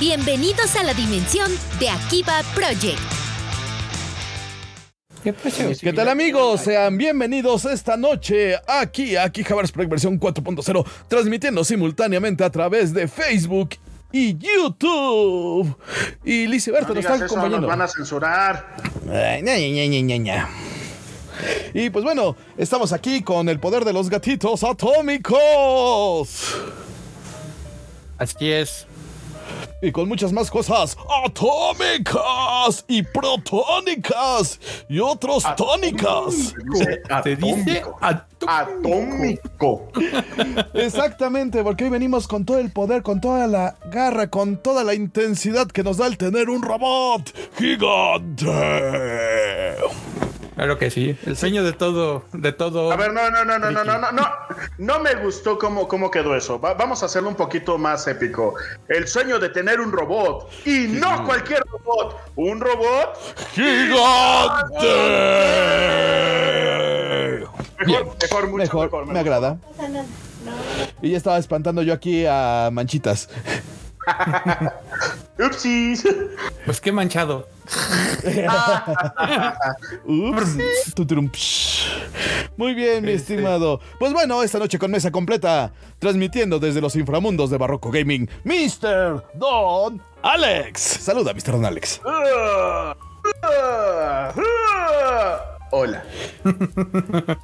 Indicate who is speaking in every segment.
Speaker 1: Bienvenidos a la dimensión de Akiba Project.
Speaker 2: ¿Qué, tal amigos? Sean bienvenidos esta noche aquí a Akihabara's Project versión 4.0, transmitiendo simultáneamente a través de Facebook y YouTube. Y Lizy Berta
Speaker 3: No
Speaker 2: nos
Speaker 3: digas
Speaker 2: está
Speaker 3: eso,
Speaker 2: acompañando.
Speaker 3: nos van a censurar.
Speaker 2: Ay, ña, ña, ña. Y pues bueno, estamos aquí con el poder de los gatitos atómicos.
Speaker 4: Así es.
Speaker 2: Y con muchas más cosas atómicas y protónicas y otros tónicas.
Speaker 4: Se dice
Speaker 3: Atómico.
Speaker 2: Exactamente, porque hoy venimos con todo el poder, con toda la garra, con toda la intensidad que nos da el tener un robot gigante.
Speaker 4: Claro que sí. El sueño de todo, de todo.
Speaker 3: A ver, no, no, no, no, no, no, no, no, no me gustó cómo, cómo quedó eso. Va- vamos a hacerlo un poquito más épico. El sueño de tener un robot y no cualquier robot, un robot
Speaker 2: ¡Gigante!
Speaker 3: mejor, mejor, mucho
Speaker 2: Mejor,
Speaker 3: mejor.
Speaker 2: me agrada. Y ya estaba espantando yo aquí a Manchitas.
Speaker 3: Upsis.
Speaker 4: Pues qué manchado.
Speaker 2: Ups. Muy bien, mi estimado. Pues bueno, esta noche con mesa completa, transmitiendo desde los inframundos de Barroco Gaming, Mr. Don Alex. Saluda, Mr. Don Alex.
Speaker 3: Hola.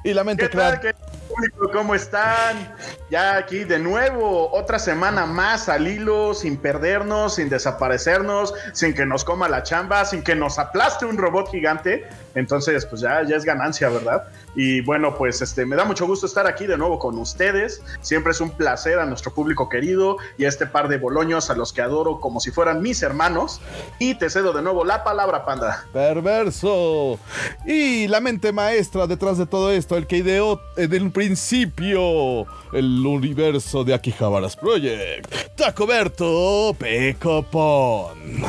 Speaker 2: Y la mente
Speaker 3: ¿Qué tal,
Speaker 2: crack.
Speaker 3: qué público? ¿Cómo están? Ya aquí de nuevo, otra semana más al hilo, sin perdernos, sin desaparecernos, sin que nos coma la chamba, sin que nos aplaste un robot gigante. Entonces, pues ya, ya es ganancia, ¿verdad? Y bueno, pues este, me da mucho gusto estar aquí de nuevo con ustedes. Siempre es un placer a nuestro público querido y a este par de boloños a los que adoro como si fueran mis hermanos. Y te cedo de nuevo la palabra, panda.
Speaker 2: Perverso. Y la mente maestra detrás de todo esto, el que ideó desde el principio el universo de Akihabara's Project, Tacoberto Pecopon.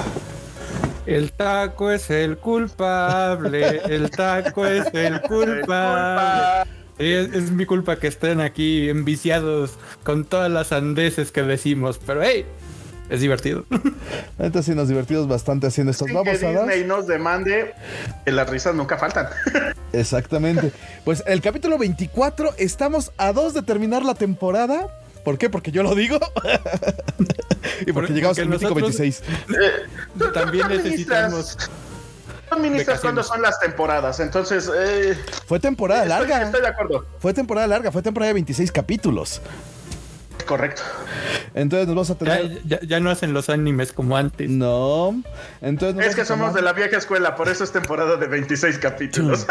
Speaker 4: El taco es el culpable. El taco es el culpable. Es, es mi culpa que estén aquí enviciados con todas las andeses que decimos. Pero hey, es divertido.
Speaker 2: Neta sí nos divertimos bastante haciendo
Speaker 3: que
Speaker 2: vamos a dar.
Speaker 3: Disney nos demande, que las risas nunca faltan.
Speaker 2: Exactamente. Pues el capítulo 24, estamos a dos de terminar la temporada. ¿Por qué? Porque yo lo digo. y porque
Speaker 4: Porque
Speaker 2: llegamos al mítico
Speaker 4: nosotros-
Speaker 2: 26.
Speaker 4: También
Speaker 3: Tú administras-
Speaker 4: necesitamos.
Speaker 3: administras cuándo son las temporadas, entonces eh,
Speaker 2: Fue temporada
Speaker 3: estoy,
Speaker 2: larga.
Speaker 3: estoy de acuerdo.
Speaker 2: Fue temporada larga, fue temporada de 26 capítulos.
Speaker 3: Correcto.
Speaker 2: Entonces nos vamos a tener.
Speaker 4: ya- ya no hacen los animes como antes.
Speaker 2: No. Entonces nos
Speaker 3: Es que
Speaker 2: a
Speaker 3: somos de la vieja escuela, por eso es temporada de 26 capítulos.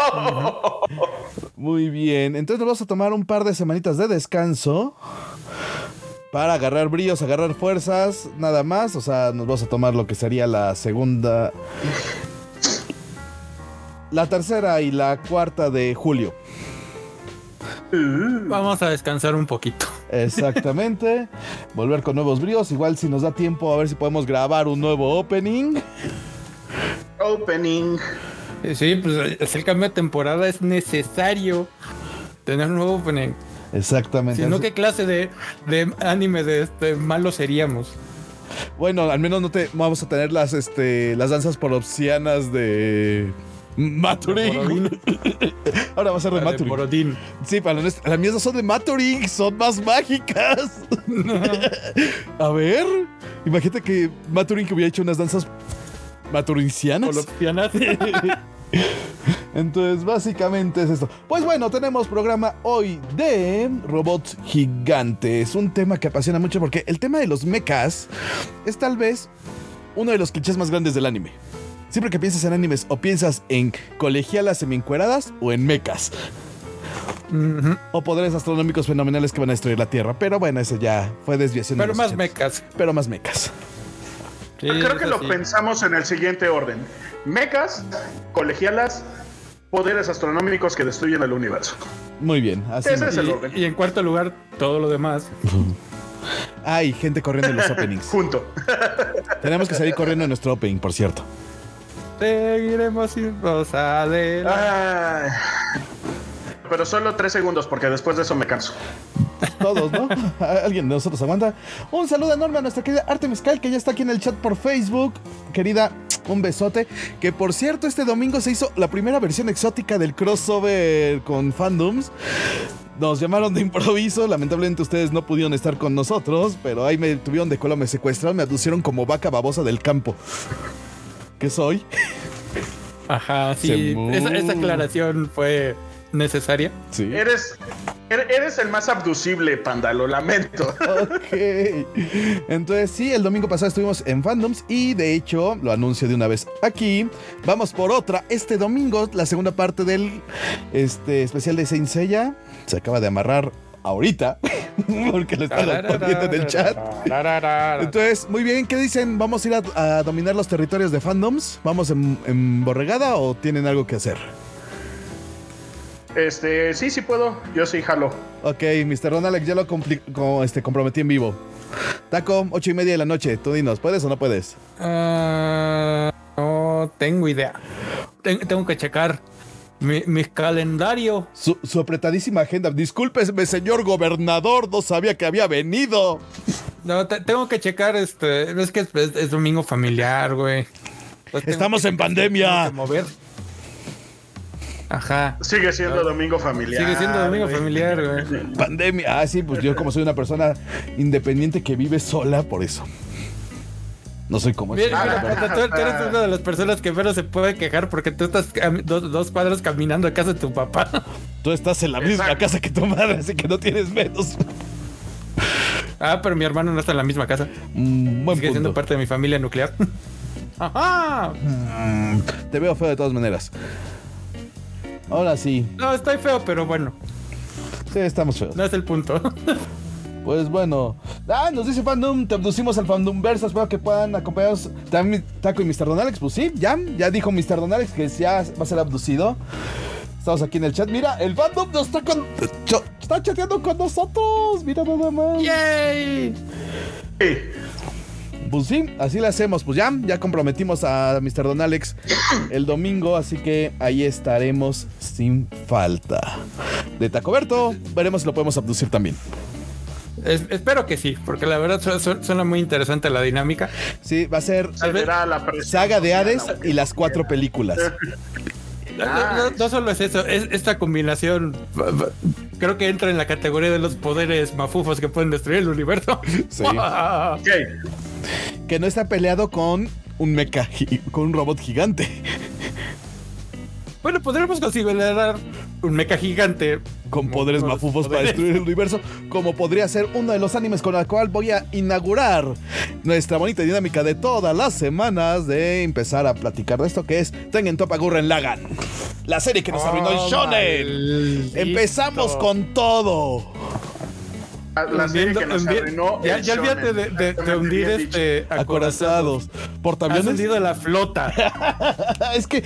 Speaker 2: Muy bien. Entonces nos vamos a tomar un par de semanitas de descanso. Para agarrar bríos, agarrar fuerzas, nada más. O sea, nos vamos a tomar lo que sería la segunda. La tercera y la cuarta de julio.
Speaker 4: Vamos a descansar un poquito.
Speaker 2: Exactamente. Volver con nuevos bríos. Igual si nos da tiempo a ver si podemos grabar un nuevo opening.
Speaker 3: Opening.
Speaker 4: Eh, Sí, pues es el cambio de temporada es necesario tener un nuevo opening.
Speaker 2: Exactamente.
Speaker 4: Si no, ¿qué clase de, de anime de este malo seríamos?
Speaker 2: Bueno, al menos no te vamos a tener las este las danzas poropsianas de Maturing. Ahora va a ser de Maturing.
Speaker 4: Borodín.
Speaker 2: Sí, para las, las mías no son de Maturing, son más mágicas. a ver, imagínate que Maturing hubiera hecho unas danzas maturincianas.
Speaker 4: Holopsianas.
Speaker 2: Entonces, básicamente es esto. Pues bueno, tenemos programa hoy de robots gigantes. Un tema que apasiona mucho porque el tema de los mechas es tal vez uno de los clichés más grandes del anime. Siempre que piensas en animes, o piensas en colegialas semi-encueradas o en mechas.
Speaker 4: Ujú.
Speaker 2: O poderes astronómicos fenomenales que van a destruir la Tierra. Pero bueno, ese ya fue desviación. de
Speaker 4: Pero más
Speaker 2: 80s.
Speaker 4: mecas.
Speaker 2: Pero más mechas.
Speaker 4: Sí,
Speaker 3: Creo que lo
Speaker 4: sí.
Speaker 3: pensamos en el siguiente orden. Mecas, colegialas, poderes astronómicos que destruyen el universo.
Speaker 2: Muy bien, así.
Speaker 3: Ese es el orden.
Speaker 4: Y, en cuarto lugar, todo lo demás.
Speaker 2: Hay gente corriendo en los openings.
Speaker 3: Junto.
Speaker 2: Tenemos que salir corriendo en nuestro opening, por cierto.
Speaker 4: Seguiremos sin adelante.
Speaker 3: Ay. Pero solo tres segundos porque después de eso me canso.
Speaker 2: todos, ¿no? Alguien de nosotros aguanta. Un saludo enorme a nuestra querida Artemis Kyle, que ya está aquí en el chat por Facebook. Querida, un besote. Que por cierto, este domingo se hizo la primera versión exótica del crossover con fandoms. Nos llamaron de improviso, lamentablemente ustedes no pudieron estar con nosotros, pero ahí me tuvieron de cola, me secuestraron, me aducieron como vaca babosa del campo. ¿Qué soy?
Speaker 4: Ajá, sí. Esa, aclaración fue necesaria.
Speaker 2: Sí.
Speaker 3: Eres, er- eres el más abducible, panda, lo lamento.
Speaker 2: Ok. Entonces, sí, el domingo pasado estuvimos en Fandoms y de hecho, lo anuncio de una vez aquí. Vamos por otra. Este domingo, la segunda parte del este, especial de Saint Seiya se acaba de amarrar ahorita porque lo están poniendo en el chat. Entonces, muy bien, ¿qué dicen? ¿Vamos a ir a, a dominar los territorios de fandoms? ¿Vamos en, en borregada o tienen algo que hacer?
Speaker 3: Este, sí, sí puedo. Yo sí jalo.
Speaker 2: Ok, Mr. Don Alex, ya lo este, comprometí en vivo. Taco, ocho y media de la noche. Tú dinos, ¿puedes o no puedes?
Speaker 4: Ah, no tengo idea. Ten- tengo que checar mi, mi calendario.
Speaker 2: Su, su apretadísima agenda. Discúlpeme, señor gobernador, no sabía que había venido.
Speaker 4: No, te- tengo que checar este. Es que es, es- es domingo familiar, güey. Pues
Speaker 2: Estamos en pandemia.
Speaker 4: mover. Ajá.
Speaker 3: Sigue siendo domingo familiar.
Speaker 4: Sigue siendo domingo
Speaker 3: güey.
Speaker 4: familiar, güey.
Speaker 2: Pandemia. Ah, sí, pues yo como soy una persona independiente que vive sola, por eso. No soy como...
Speaker 4: Mira,
Speaker 2: ese-
Speaker 4: mira, tú, tú eres una de las personas que menos se puede quejar porque tú estás dos, dos cuadras caminando a casa de tu papá.
Speaker 2: Tú estás en la misma
Speaker 3: Exacto.
Speaker 2: casa que tu madre, así que no tienes menos.
Speaker 4: Ah, pero mi hermano no está en la misma casa.
Speaker 2: Mm, buen
Speaker 4: Sigue siendo
Speaker 2: punto.
Speaker 4: parte de mi familia nuclear. Ajá.
Speaker 2: Mm, te veo feo de todas maneras. Ahora sí.
Speaker 4: No, estoy feo, pero bueno,
Speaker 2: Sí, estamos feos.
Speaker 4: no es el punto.
Speaker 2: Pues bueno. Ah, nos dice Fandom, te abducimos al Fandom Verso. Espero que puedan acompañarnos también Taco y Mr. Don Alex. Pues sí, ya, ya dijo Mr. Don Alex que ya va a ser abducido. Estamos aquí en el chat. Mira, el Fandom nos está con. está chateando con nosotros. Mira nada más.
Speaker 4: ¡Yay!
Speaker 3: Sí.
Speaker 2: Pues sí, así le hacemos. Pues ya, ya comprometimos a Mr. Don Alex el domingo, así que ahí estaremos sin falta. De Tacoberto, veremos si lo podemos abducir también.
Speaker 4: Es- espero que sí, porque la verdad su- su- suena muy interesante la dinámica.
Speaker 2: Sí, va a ser
Speaker 3: la
Speaker 2: Saga de Hades y las cuatro películas.
Speaker 4: No, no- no solo es eso, es esta combinación creo que entra en la categoría de los poderes mafufos que pueden destruir el universo.
Speaker 2: Sí.
Speaker 3: Ok.
Speaker 2: Que no está peleado con un mecha, con un robot gigante.
Speaker 4: Bueno, podríamos considerar un mecha gigante
Speaker 2: Con poderes
Speaker 4: Con
Speaker 2: mafufos para destruir el universo. Como podría ser uno de los animes con el cual voy a inaugurar nuestra bonita dinámica de todas las semanas de empezar a platicar de esto que es Tengen Toppa Gurren Lagann. La serie que nos arruinó el
Speaker 4: Oh,
Speaker 2: Shonen.
Speaker 4: maldito.
Speaker 2: Empezamos con todo.
Speaker 3: La serie que nos
Speaker 4: Envi-
Speaker 3: arruinó.
Speaker 4: ya,
Speaker 3: el
Speaker 4: ya olvídate de, de- de
Speaker 3: Exactamente
Speaker 4: hundir este
Speaker 2: Acorazados.
Speaker 4: Has
Speaker 2: Portaaviones.
Speaker 4: hundido la flota.
Speaker 2: es que,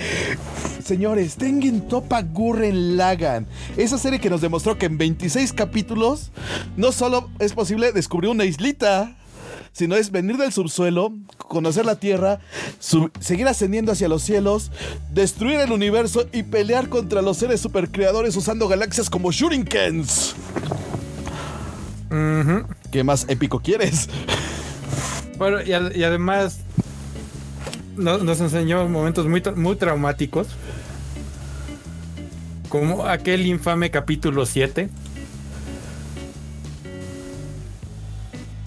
Speaker 2: señores, Tengen Toppa Gurren Lagann. Esa serie que nos demostró que en 26 capítulos no solo es posible descubrir una islita, sino es venir del subsuelo, conocer la tierra, sub- seguir ascendiendo hacia los cielos, destruir el universo y pelear contra los seres supercreadores usando galaxias como Shurikens. ¿Qué más épico quieres?
Speaker 4: Bueno, y, ad- y además no- nos enseñó momentos muy, tra- muy traumáticos. Como aquel infame capítulo 7.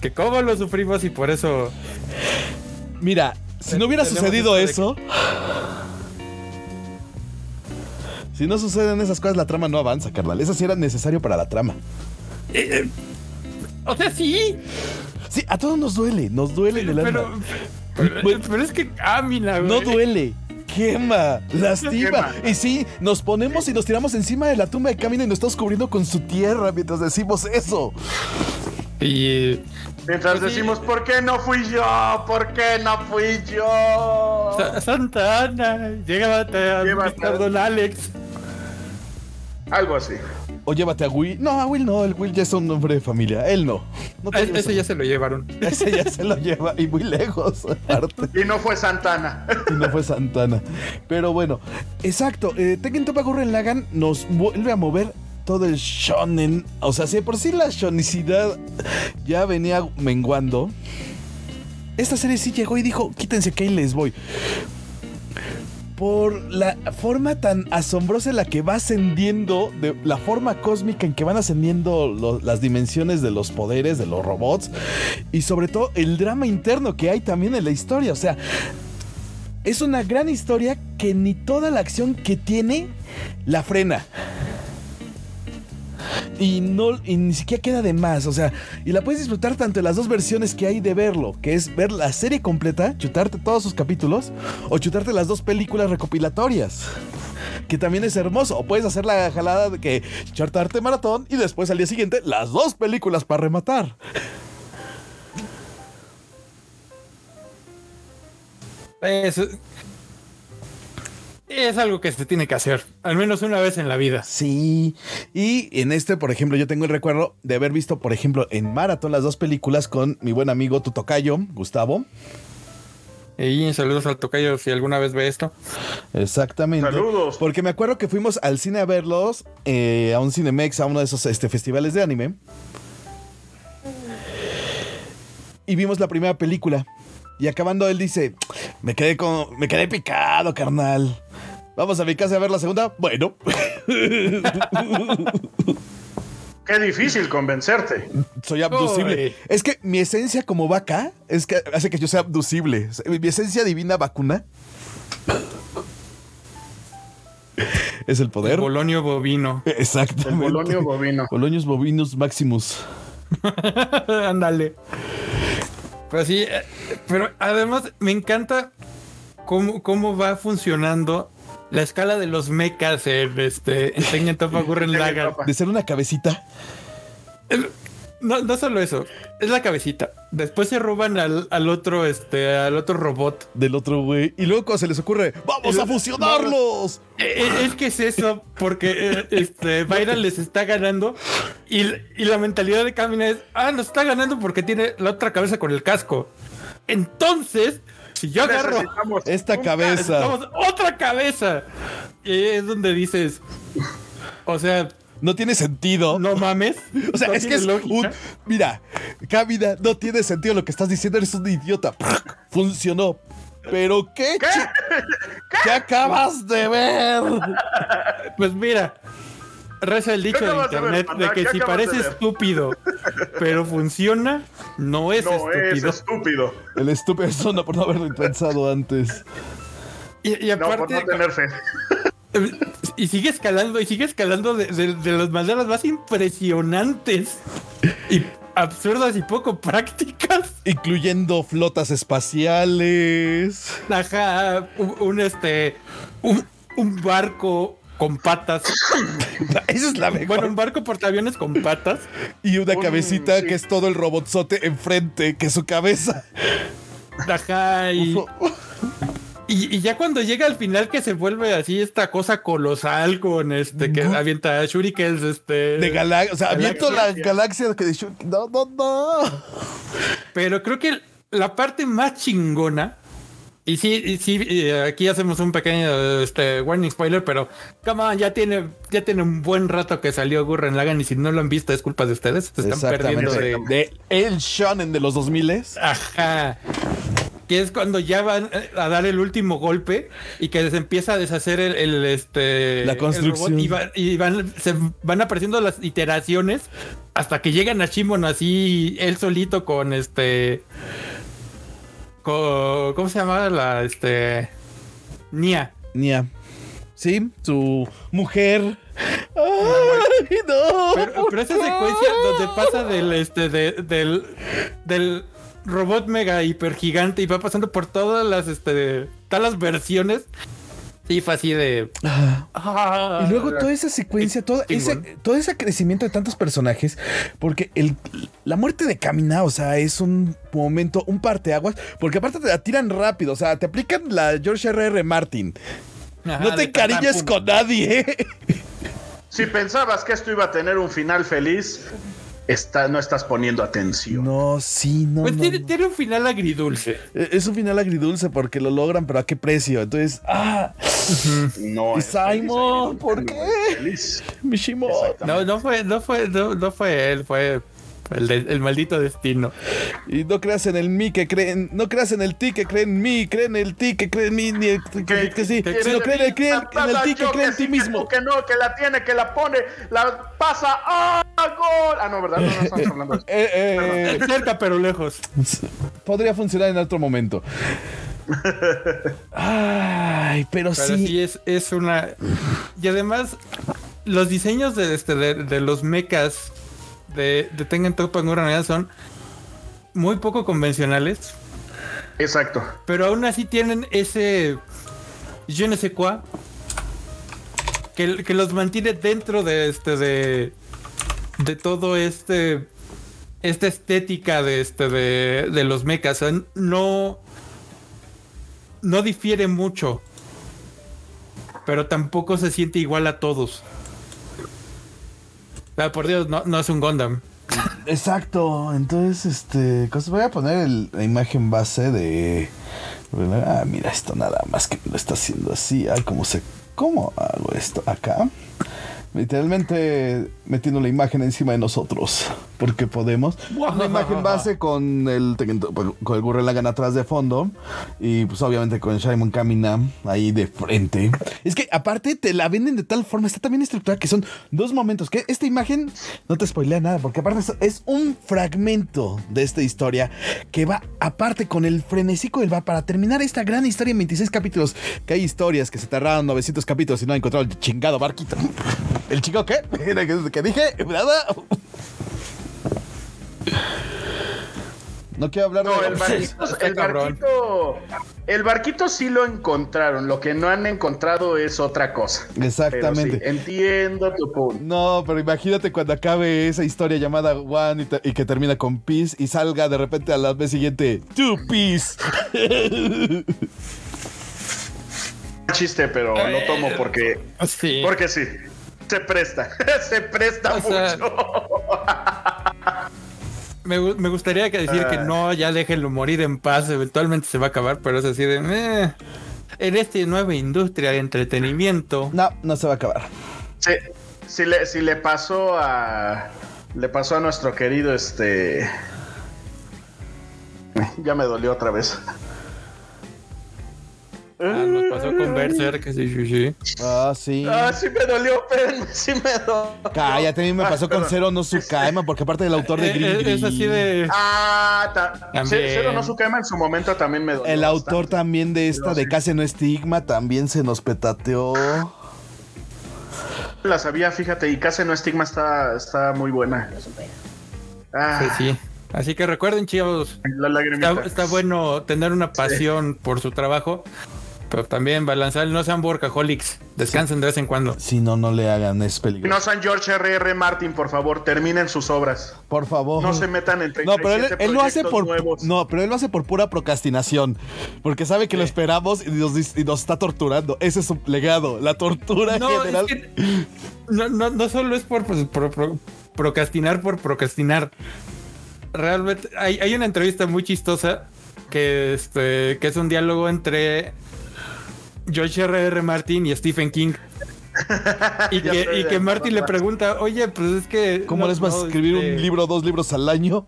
Speaker 4: Que cómo lo sufrimos y por eso...
Speaker 2: Mira, si no hubiera sucedido eso. Si no suceden esas cosas, la trama no avanza, carnal. Eso sí era necesario para la trama.
Speaker 4: Eh, eh, o sea, sí,
Speaker 2: Sí, a todos nos duele, nos duele en el
Speaker 4: pero,
Speaker 2: alma.
Speaker 4: pero, pero es que camina,
Speaker 2: No
Speaker 4: güey.
Speaker 2: duele, quema, lastima.
Speaker 3: Quema.
Speaker 2: Y sí, nos ponemos y nos tiramos encima de la tumba de Camino y nos estamos cubriendo con su tierra mientras decimos eso.
Speaker 4: Y
Speaker 3: Mientras
Speaker 4: Pues sí.
Speaker 3: decimos, ¿por qué no fui yo? ¿Por qué no fui yo?
Speaker 4: Sa- Santa Ana, llévate a. Don Alex.
Speaker 3: Algo así.
Speaker 2: O llévate a Will. No, a Will no, el Will ya es un hombre de familia. Él no. no te
Speaker 4: Ese ya se lo llevaron.
Speaker 2: ese ya se lo lleva y muy lejos, aparte.
Speaker 3: Y no fue Santana.
Speaker 2: Y no fue Santana. Pero bueno, exacto. Eh, Tekken Toppa Gurren Lagann nos vuelve a mover todo el shonen. O sea, si de por sí la shonicidad ya venía menguando. Esta serie sí llegó y dijo, quítense que ahí les voy. Por la forma tan asombrosa en la que va ascendiendo, de la forma cósmica en que van ascendiendo las dimensiones de los poderes de los robots y sobre todo el drama interno que hay también en la historia. O sea, es una gran historia que ni toda la acción que tiene la frena. Y no y ni siquiera queda de más, o sea, y la puedes disfrutar tanto en las dos versiones que hay de verlo, que es ver la serie completa, chutarte todos sus capítulos o chutarte las dos películas recopilatorias. Que también es hermoso. O puedes hacer la jalada de que chutarte maratón y después al día siguiente las dos películas para rematar.
Speaker 4: Es, es algo que se tiene que hacer, al menos una vez en la vida.
Speaker 2: Sí. Y en este, por ejemplo, yo tengo el recuerdo de haber visto, por ejemplo, en Maratón las dos películas con mi buen amigo Tutocayo, Gustavo.
Speaker 4: Y saludos al tocayo si alguna vez ve esto.
Speaker 2: Exactamente.
Speaker 3: Saludos.
Speaker 2: Porque me acuerdo que fuimos al cine a verlos, eh, a un Cinemex, a uno de esos este, festivales de anime. Y vimos la primera película. Y acabando él dice, me quedé con, me quedé picado, carnal. Vamos a mi casa a ver la segunda. Bueno,
Speaker 3: Qué difícil convencerte.
Speaker 2: soy abducible. Es que mi esencia como vaca es que hace que yo sea abducible. Mi esencia divina vacuna es el poder.
Speaker 4: Bolonio bovino.
Speaker 3: El
Speaker 2: Exactamente.
Speaker 3: bolonio bovino.
Speaker 2: Bolonius bovinus maximus.
Speaker 4: Ándale. Pero sí, eh, pero además me encanta cómo, cómo va funcionando la escala de los mechas en este en Tengen Toppa Gurren.
Speaker 2: De ser una cabecita.
Speaker 4: No, no solo eso, es la cabecita. Después se roban al, al otro, este, al otro robot.
Speaker 2: del otro güey. Y luego cuando se les ocurre, ¡vamos a fusionarlos!
Speaker 4: Eh, eh, Es que es eso, porque eh, este Byron les está ganando y, y la mentalidad de Camina es, ah, nos está ganando porque tiene la otra cabeza con el casco. Entonces, si yo agarro
Speaker 2: Esta cabeza.
Speaker 4: otra cabeza. Y es donde dices, o sea,
Speaker 2: No tiene sentido.
Speaker 4: no mames.
Speaker 2: o sea,
Speaker 4: no
Speaker 2: es que es
Speaker 4: lógica.
Speaker 2: un. Mira, Cávida, no tiene sentido lo que estás diciendo, eres un idiota. Funcionó. ¿Pero qué? chi- ¿Qué acabas de ver?
Speaker 4: Pues mira, reza el dicho de internet de que
Speaker 3: ¿Qué
Speaker 4: si
Speaker 3: de
Speaker 4: parece estúpido, pero funciona, no es
Speaker 3: No
Speaker 4: estúpido.
Speaker 3: es estúpido.
Speaker 2: El estúpido es una por no haberlo pensado antes.
Speaker 4: Y, y
Speaker 3: No, por
Speaker 4: aparte,
Speaker 3: no tener fe.
Speaker 4: y sigue escalando, y sigue escalando de, de- de las maneras más impresionantes y absurdas y poco prácticas.
Speaker 2: Incluyendo flotas espaciales.
Speaker 4: Ajá, un, un, este, un, un barco con patas.
Speaker 2: Esa es la mejor.
Speaker 4: Bueno, un barco portaaviones con patas.
Speaker 2: y una
Speaker 3: un-
Speaker 2: cabecita
Speaker 3: sí.
Speaker 2: que es todo el robotzote enfrente, que es su cabeza.
Speaker 4: Ajá, y, y, y ya cuando llega al final que se vuelve así esta cosa colosal con este que avienta shurikens este
Speaker 2: De galaxia. O sea, aviento la
Speaker 3: Galaxia.
Speaker 2: que de No, no, no.
Speaker 4: pero creo que la parte más chingona y sí, y sí, y aquí hacemos un pequeño este, warning spoiler, pero come on, ya tiene, ya tiene un buen rato que salió Gurren Lagann y si no lo han visto es culpa de ustedes. Se están perdiendo de,
Speaker 2: De el shonen de los 2000
Speaker 4: Ajá. Que es cuando ya van eh, a dar el último golpe y que se empieza a deshacer el, el, este
Speaker 2: La
Speaker 4: el
Speaker 2: construcción.
Speaker 4: robot y, va- y van, se van apareciendo las iteraciones hasta que llegan a Shimon así él solito con este ¿cómo se llamaba la este Nia?
Speaker 2: Nia. Sí, su mujer. Ay, no.
Speaker 4: Pero, pero esa secuencia donde pasa del este de- del del robot mega hiper gigante y va pasando por todas las este todas las versiones. Sí, fue así de. Ah.
Speaker 2: Y luego toda esa secuencia, todo ese, todo ese crecimiento de tantos personajes, porque el, la muerte de Kamina, o sea, es un momento, un parteaguas, porque aparte te la tiran rápido, o sea, te aplican la George R.R. Martin.
Speaker 4: Ajá,
Speaker 2: no te encariñes con nadie.
Speaker 3: Si pensabas que esto iba a tener un final feliz, está, no estás poniendo atención.
Speaker 2: No, sí, no.
Speaker 4: Pues
Speaker 2: no,
Speaker 4: tiene,
Speaker 2: no.
Speaker 4: tiene un final agridulce.
Speaker 2: Eh, Es un final agridulce porque lo logran, pero ¿a qué precio? Entonces, ah,
Speaker 3: No.
Speaker 2: Simon,
Speaker 3: feliz,
Speaker 2: ¿por qué?
Speaker 3: feliz.
Speaker 2: Mishimoto.
Speaker 3: Exactamente.
Speaker 4: No, no fue, no fue, no, no fue él, fue el, de- el maldito destino.
Speaker 2: Y no creas en el mí que creen, no creas en el ti que cree en mí, creen en el ti que cree en mí, ni el que, que- que sí,
Speaker 3: que-
Speaker 2: sino creen, en- creen en el ti que
Speaker 3: yo
Speaker 2: cree en
Speaker 3: sí,
Speaker 2: ti mismo.
Speaker 3: Que no, que la tiene, que la pone, la pasa, ¡ah, gol! Ah, no, ¿verdad? No, no estamos hablando de eso.
Speaker 2: Eh, eh,
Speaker 4: Cerca pero lejos.
Speaker 2: podría funcionar en otro momento. Ay, pero,
Speaker 4: Pero
Speaker 2: sí.
Speaker 4: sí es, es una. Y además, los diseños de, este, de, de los mechas de, de Tengen Toppa en realidad son muy poco convencionales.
Speaker 3: Exacto.
Speaker 4: Pero aún así tienen ese. Je ne sais quoi. Que, que los mantiene dentro de este. de. De todo este. Esta estética de este. de, de los mechas. O sea, no. No difiere mucho. Pero tampoco se siente igual a todos. Ah, por Dios, no, no es un Gundam.
Speaker 2: Exacto. Entonces, este, voy a poner la imagen base de. Ah, mira esto nada más que lo está haciendo así. Ay, cómo se, cómo hago esto acá. Literalmente metiendo la imagen encima de nosotros. Porque podemos. Una imagen base con el con el Gurren Lagann atrás de fondo. Y pues obviamente con Shimon Kamina ahí de frente. Es que aparte te la venden de tal forma, está también estructurada que son dos momentos. Que esta imagen no te spoilea nada. Porque aparte es, un fragmento de esta historia que va aparte con el frenesí del va para terminar esta gran historia en 26 capítulos. Que hay historias que se tardaron 900 capítulos y no han encontrado el chingado barquito. ¿El chico qué? ¿Qué dije? ¿Nada? No quiero hablar
Speaker 3: No,
Speaker 2: de
Speaker 3: el barquito, el barquito, el barquito sí lo encontraron. Lo que no han encontrado es otra cosa.
Speaker 2: Exactamente.
Speaker 3: Pero sí, entiendo tu punto.
Speaker 2: No, pero imagínate cuando acabe esa historia llamada One y, te- y que termina con Peace y salga de repente a la vez siguiente Two Peace.
Speaker 3: Chiste, pero lo tomo porque,
Speaker 4: Sí.
Speaker 3: porque sí. Se presta, se presta
Speaker 4: O sea,
Speaker 3: mucho.
Speaker 4: Me, me gustaría que decir que
Speaker 3: Ah.
Speaker 4: no, ya déjenlo morir en paz, eventualmente se va a acabar, pero es así de... "Eh, en esta nueva industria de entretenimiento...
Speaker 2: No, no se va a acabar.
Speaker 3: Sí, sí le, sí le pasó a. Le pasó a nuestro querido este. Ya me dolió otra vez.
Speaker 4: Ah, nos pasó con Berserk, sí, sí, sí.
Speaker 2: Ah, sí.
Speaker 3: Ah, sí me dolió, pero sí me dolió.
Speaker 2: Cállate, a mí me
Speaker 3: Ah,
Speaker 2: pasó con
Speaker 3: perdón.
Speaker 2: Zero no Sukaima, porque aparte del autor de
Speaker 4: Eh,
Speaker 2: Green
Speaker 4: eh, es así de...
Speaker 3: Ah, ta-
Speaker 4: También.
Speaker 3: Cero no Sukema en su momento también me dolió.
Speaker 2: El autor
Speaker 3: bastante.
Speaker 2: también de esta de. Casi no Estigma también se nos petateó.
Speaker 3: La sabía, fíjate, y casi no estigma está, está muy buena. Ah,
Speaker 4: Sí, sí. Así que recuerden, chicos,
Speaker 3: la lagrimita.
Speaker 4: está, está bueno tener una pasión por su trabajo, pero también balanzar, no sean workaholics, descansen de vez en cuando.
Speaker 2: Si no, no le hagan, es peligroso.
Speaker 3: No San George R.R. Martin, por favor, terminen sus obras.
Speaker 2: Por favor.
Speaker 3: No se metan en
Speaker 2: No, pero él,
Speaker 3: 37
Speaker 2: él lo hace por
Speaker 3: nuevos.
Speaker 2: no, pero él lo hace por pura procrastinación, porque sabe que lo esperamos y nos, dis- y nos está torturando. Ese es su legado, la tortura
Speaker 4: No,
Speaker 2: general.
Speaker 4: es que no, no, no solo es por, pues, por- por- procrastinar por procrastinar. Realmente hay, hay una entrevista muy chistosa que, este, que es un diálogo entre George R. R. Martin y Stephen King. Y que, y Martin le pregunta, oye, pues es que...
Speaker 2: ¿Cómo
Speaker 4: no,
Speaker 2: les vas
Speaker 4: no,
Speaker 2: a escribir
Speaker 4: este,
Speaker 2: un libro, dos libros al año?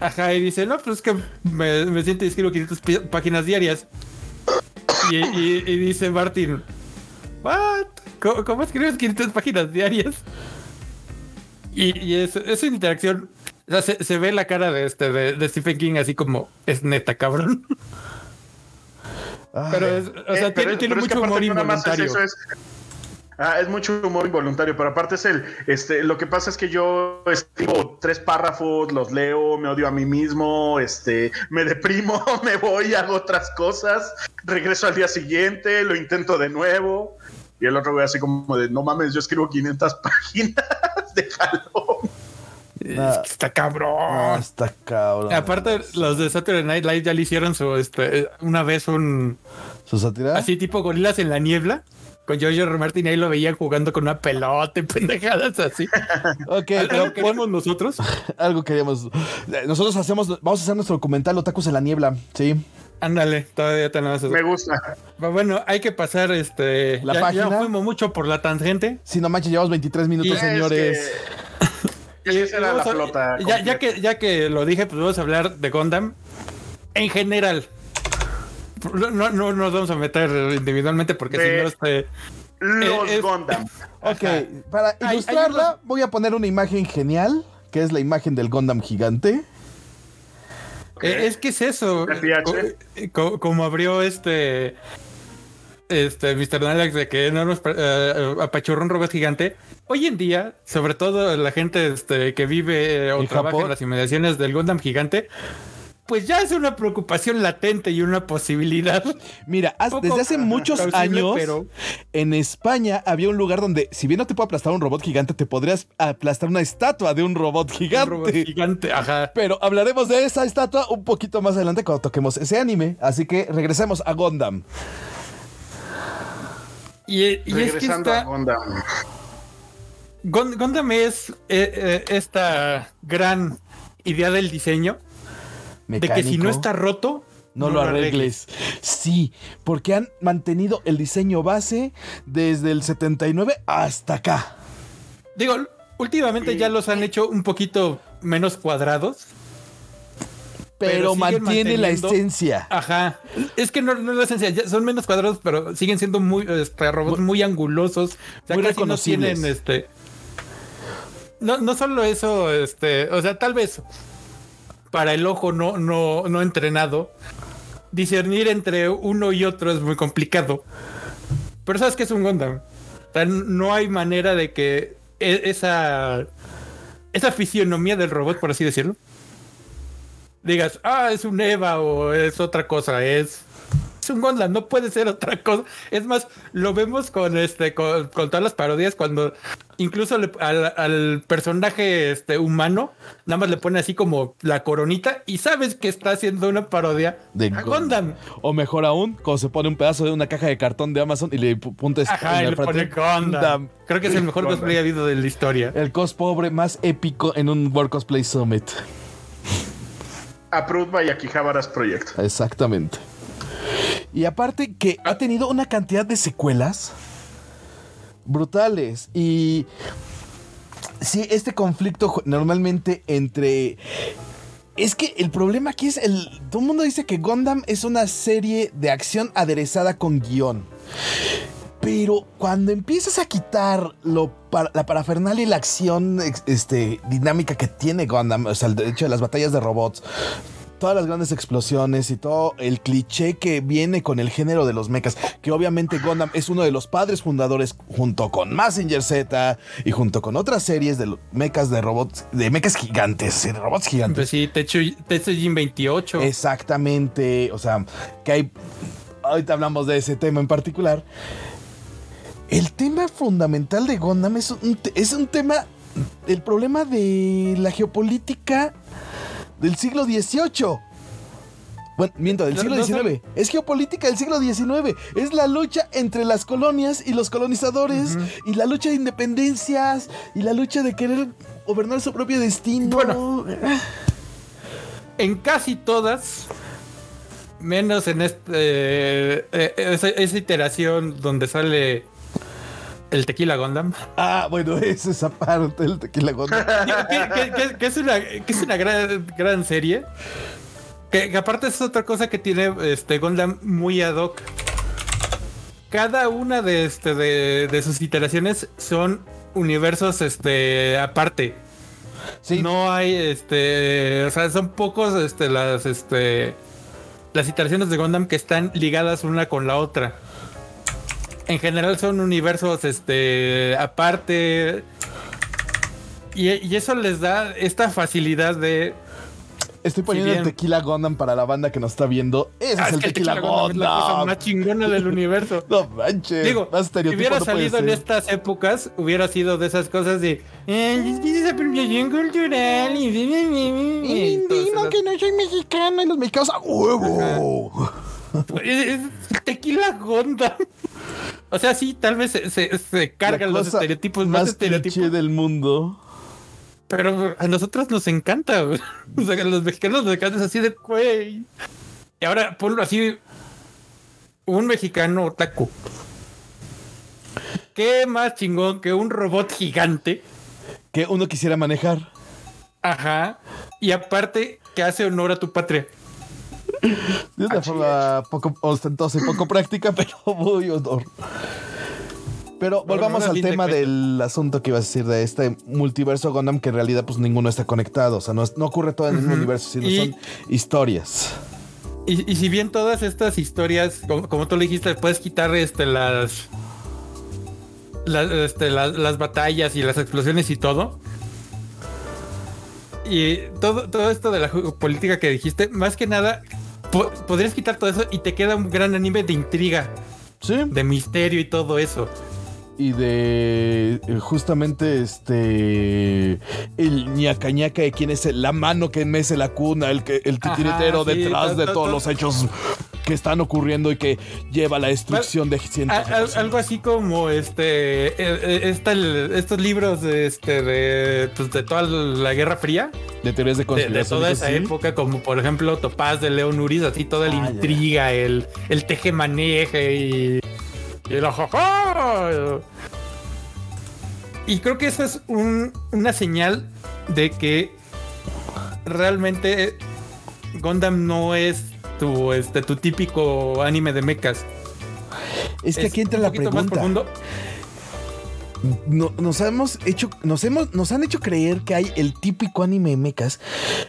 Speaker 4: Ajá, y dice, no, pues es que me, me siento y escribo 500 pi- páginas diarias. Y, y- y dice Martin, ¿what? ¿Cómo, cómo escribes 500 páginas diarias? Y, y es, es una interacción, o sea, se, se ve la cara de, este, de, de Stephen King así como, es neta, cabrón.
Speaker 2: Ay,
Speaker 4: Pero es, o sea,
Speaker 3: Eh,
Speaker 4: tiene,
Speaker 3: pero es que
Speaker 4: mucho humor involuntario.
Speaker 3: eso, es- Ah, es mucho humor involuntario, pero aparte es el, este, lo que pasa es que yo escribo tres párrafos, los leo, me odio a mí mismo, este, me deprimo, me voy, hago otras cosas, regreso al día siguiente, lo intento de nuevo, y el otro güey así como de, no mames, yo escribo 500 páginas, déjalo.
Speaker 4: Es que está cabrón.
Speaker 2: está cabrón.
Speaker 4: Aparte, los de Saturday Night Live ya le hicieron su, este, una vez un,
Speaker 2: ¿Su sátira?
Speaker 4: así tipo gorilas en la niebla. con George R. Martin y ahí lo veían jugando con una pelota y pendejadas así.
Speaker 2: Ok,
Speaker 4: ¿Algo
Speaker 2: pero
Speaker 4: queremos nosotros?
Speaker 2: algo queríamos. Nosotros hacemos, vamos a hacer nuestro documental Otakus en la niebla, sí.
Speaker 4: Ándale, todavía tenemos eso.
Speaker 3: Me gusta.
Speaker 4: Bueno, hay que pasar este.
Speaker 2: La
Speaker 4: ya,
Speaker 2: página.
Speaker 4: ya fuimos mucho por la tangente.
Speaker 2: Si no manches, llevamos 23 minutos,
Speaker 4: Y-
Speaker 2: señores.
Speaker 3: Es que esa era la
Speaker 4: Vamos a-
Speaker 3: flota.
Speaker 4: Ya, ya que, ya que lo dije, pues vamos a hablar de Gundam en general. No, no, no nos vamos a meter individualmente porque
Speaker 3: De-
Speaker 4: si no, este.
Speaker 3: Los
Speaker 4: eh, es-
Speaker 3: Gundam.
Speaker 2: Ok, para
Speaker 4: Hay-
Speaker 2: ilustrarla, voy a poner una imagen genial, que es la imagen del Gundam gigante.
Speaker 4: Eh, Es que es eso. Como abrió este. Este, Mr. Nalax de que no nos eh, apachurró un robot gigante. Hoy en día, sobre todo la gente este, que vive eh, o
Speaker 2: ¿En
Speaker 4: trabaja
Speaker 2: Japón?
Speaker 4: en las inmediaciones del Gundam gigante, pues ya es una preocupación latente y una posibilidad.
Speaker 2: Mira, desde hace muchos años,
Speaker 4: pero-
Speaker 2: en España había un lugar donde, si bien no te puede aplastar un robot gigante, te podrías aplastar una estatua de un robot
Speaker 4: Un
Speaker 2: gigante.
Speaker 4: robot gigante, ajá.
Speaker 2: Pero hablaremos de esa estatua un poquito más adelante cuando toquemos ese anime. Así que regresemos a Gundam.
Speaker 4: Y, y es que
Speaker 3: Regresando a Gundam.
Speaker 4: Gundam es eh, eh, esta gran idea del diseño de que si no está roto,
Speaker 2: No, lo arregles. Sí, porque han mantenido el diseño base desde el 79 hasta acá.
Speaker 4: Digo, últimamente ya los han hecho un poquito menos cuadrados.
Speaker 2: Pero, mantiene la esencia.
Speaker 4: Ajá. Es que no, no es la esencia, ya son menos cuadrados, pero siguen siendo muy este, robots muy angulosos. O sea,
Speaker 2: Muy
Speaker 4: casi no tienen este. No, no solo eso, este, o sea, tal vez para el ojo no, no, no entrenado, discernir entre uno y otro es muy complicado. Pero sabes que es un Gundam. O sea, no hay manera de que e- esa, esa fisionomía del robot, por así decirlo, digas, ah, es un Eva o es otra cosa, es, es un Gundam, no puede ser otra cosa. Es más, lo vemos con este, con, con todas las parodias cuando incluso le- al, al personaje este humano, nada más le pone así como la coronita y sabes que está haciendo una parodia
Speaker 2: De
Speaker 4: a
Speaker 2: Gundam.
Speaker 4: Gundam.
Speaker 2: O mejor aún, cuando se pone un pedazo de una caja de cartón de Amazon y le pu- puntes
Speaker 4: Ajá, y le pone Gundam. Creo que es el mejor
Speaker 3: Gundam.
Speaker 4: cosplay habido de la historia.
Speaker 2: El cos pobre más épico en un World Cosplay Summit.
Speaker 3: Approved by Akihabara's Project.
Speaker 2: Exactamente. Y aparte que ha tenido una cantidad de secuelas brutales. Y sí, este conflicto normalmente entre... Es que el problema aquí es el... Todo el mundo dice que Gundam es una serie de acción aderezada con guion. Pero cuando empiezas a quitar lo par- la parafernalia y la acción este, dinámica que tiene Gundam, o sea, el de hecho de las batallas de robots, todas las grandes explosiones y todo el cliché que viene con el género de los mechas, que obviamente Gundam es uno de los padres fundadores junto con Massinger Z y junto con otras series de mechas de robots, de mechas gigantes, de robots gigantes.
Speaker 4: Pues sí, Tetsujin 28.
Speaker 2: Exactamente, o sea, que hay... Ahorita hablamos de ese tema en particular. El tema fundamental de Gundam es un, es un tema, el problema de la geopolítica del siglo XVIII. Bueno, miento, del siglo
Speaker 4: no
Speaker 2: XIX. Es geopolítica del siglo XIX. Es la lucha entre las colonias y los colonizadores. Y la lucha de independencias. Y la lucha de querer gobernar su propio destino.
Speaker 4: Bueno. en casi todas, menos en este, eh, eh, esa, esa iteración donde sale el Tequila Gundam,
Speaker 2: Ah, bueno, es esa parte del tequila Gundam.
Speaker 4: que, que- que- que es una, que es una gran, gran serie. Que, que aparte es otra cosa que tiene este Gundam muy ad hoc. Cada una de, este, de, de sus iteraciones son universos este, aparte.
Speaker 2: Sí,
Speaker 4: No hay, este, o sea, son pocos, este, las, este, las iteraciones de Gundam que están ligadas una con la otra. En general son universos, este, aparte. Y, y eso les da esta facilidad de.
Speaker 2: estoy poniendo el tequila Gundam para la banda que nos está viendo. Ese
Speaker 4: "Ah,
Speaker 2: es el
Speaker 4: que
Speaker 2: tequila,
Speaker 4: Gundam es la cosa más chingona del universo.
Speaker 2: No manches.
Speaker 4: Digo, si hubiera salido en estas épocas, hubiera sido de esas cosas de. "Eh, es apropiación cultural. Y,
Speaker 2: no, que no soy mexicano y los mexicanos a huevo.
Speaker 4: Es, es tequila Gundam. O sea, sí, tal vez se, se, se cargan los estereotipos, más,
Speaker 2: más
Speaker 4: estereotipos.
Speaker 2: del mundo.
Speaker 4: Pero a nosotros nos encanta, güey. O sea, que a los mexicanos nos encanta es así de, güey. Y ahora ponlo así, un mexicano otaku. ¿Qué más chingón que un robot gigante?
Speaker 2: Que uno quisiera manejar.
Speaker 4: Ajá. Y aparte, que hace honor a tu patria.
Speaker 2: De una forma poco ostentosa y poco práctica, pero muy honor. Pero volvamos al tema del asunto que ibas a decir de este multiverso Gundam, que en realidad pues ninguno está conectado. O sea, no, ocurre todo en el mismo universo, sino
Speaker 4: Y-
Speaker 2: son historias.
Speaker 4: Y, y si bien todas estas historias, como, como tú le dijiste, puedes quitar este las, las, este, las, las batallas y las explosiones y todo. Y todo, todo esto de la política que dijiste, más que nada, po- podrías quitar todo eso y te queda un gran anime de intriga,
Speaker 2: Sí.
Speaker 4: de misterio y todo eso.
Speaker 2: Y de eh, justamente este el ñaca ñaca de quién es el- la mano que mece la cuna, el que el titiritero
Speaker 4: Ajá, sí,
Speaker 2: detrás de
Speaker 4: to-
Speaker 2: todos
Speaker 4: to-
Speaker 2: los hechos que están ocurriendo y que lleva a la destrucción de cientos
Speaker 4: A-
Speaker 2: personas.
Speaker 4: algo así como este, esta- el- estos libros de, este, de, pues, de toda la Guerra Fría.
Speaker 2: de teorías de conspiración.
Speaker 4: de toda esa
Speaker 2: ¿sí?
Speaker 4: época, como por ejemplo Topaz de León Uris, así toda la
Speaker 2: Ah,
Speaker 4: intriga, el, el teje maneje y, y el ajaja. Y creo que eso es un- una señal de que realmente Gundam no es tu, este, tu típico anime de mechas.
Speaker 2: Es que
Speaker 4: Es
Speaker 2: aquí entra la pregunta. No- nos hemos hecho, nos hemos, nos han hecho creer que hay el típico anime de mechas,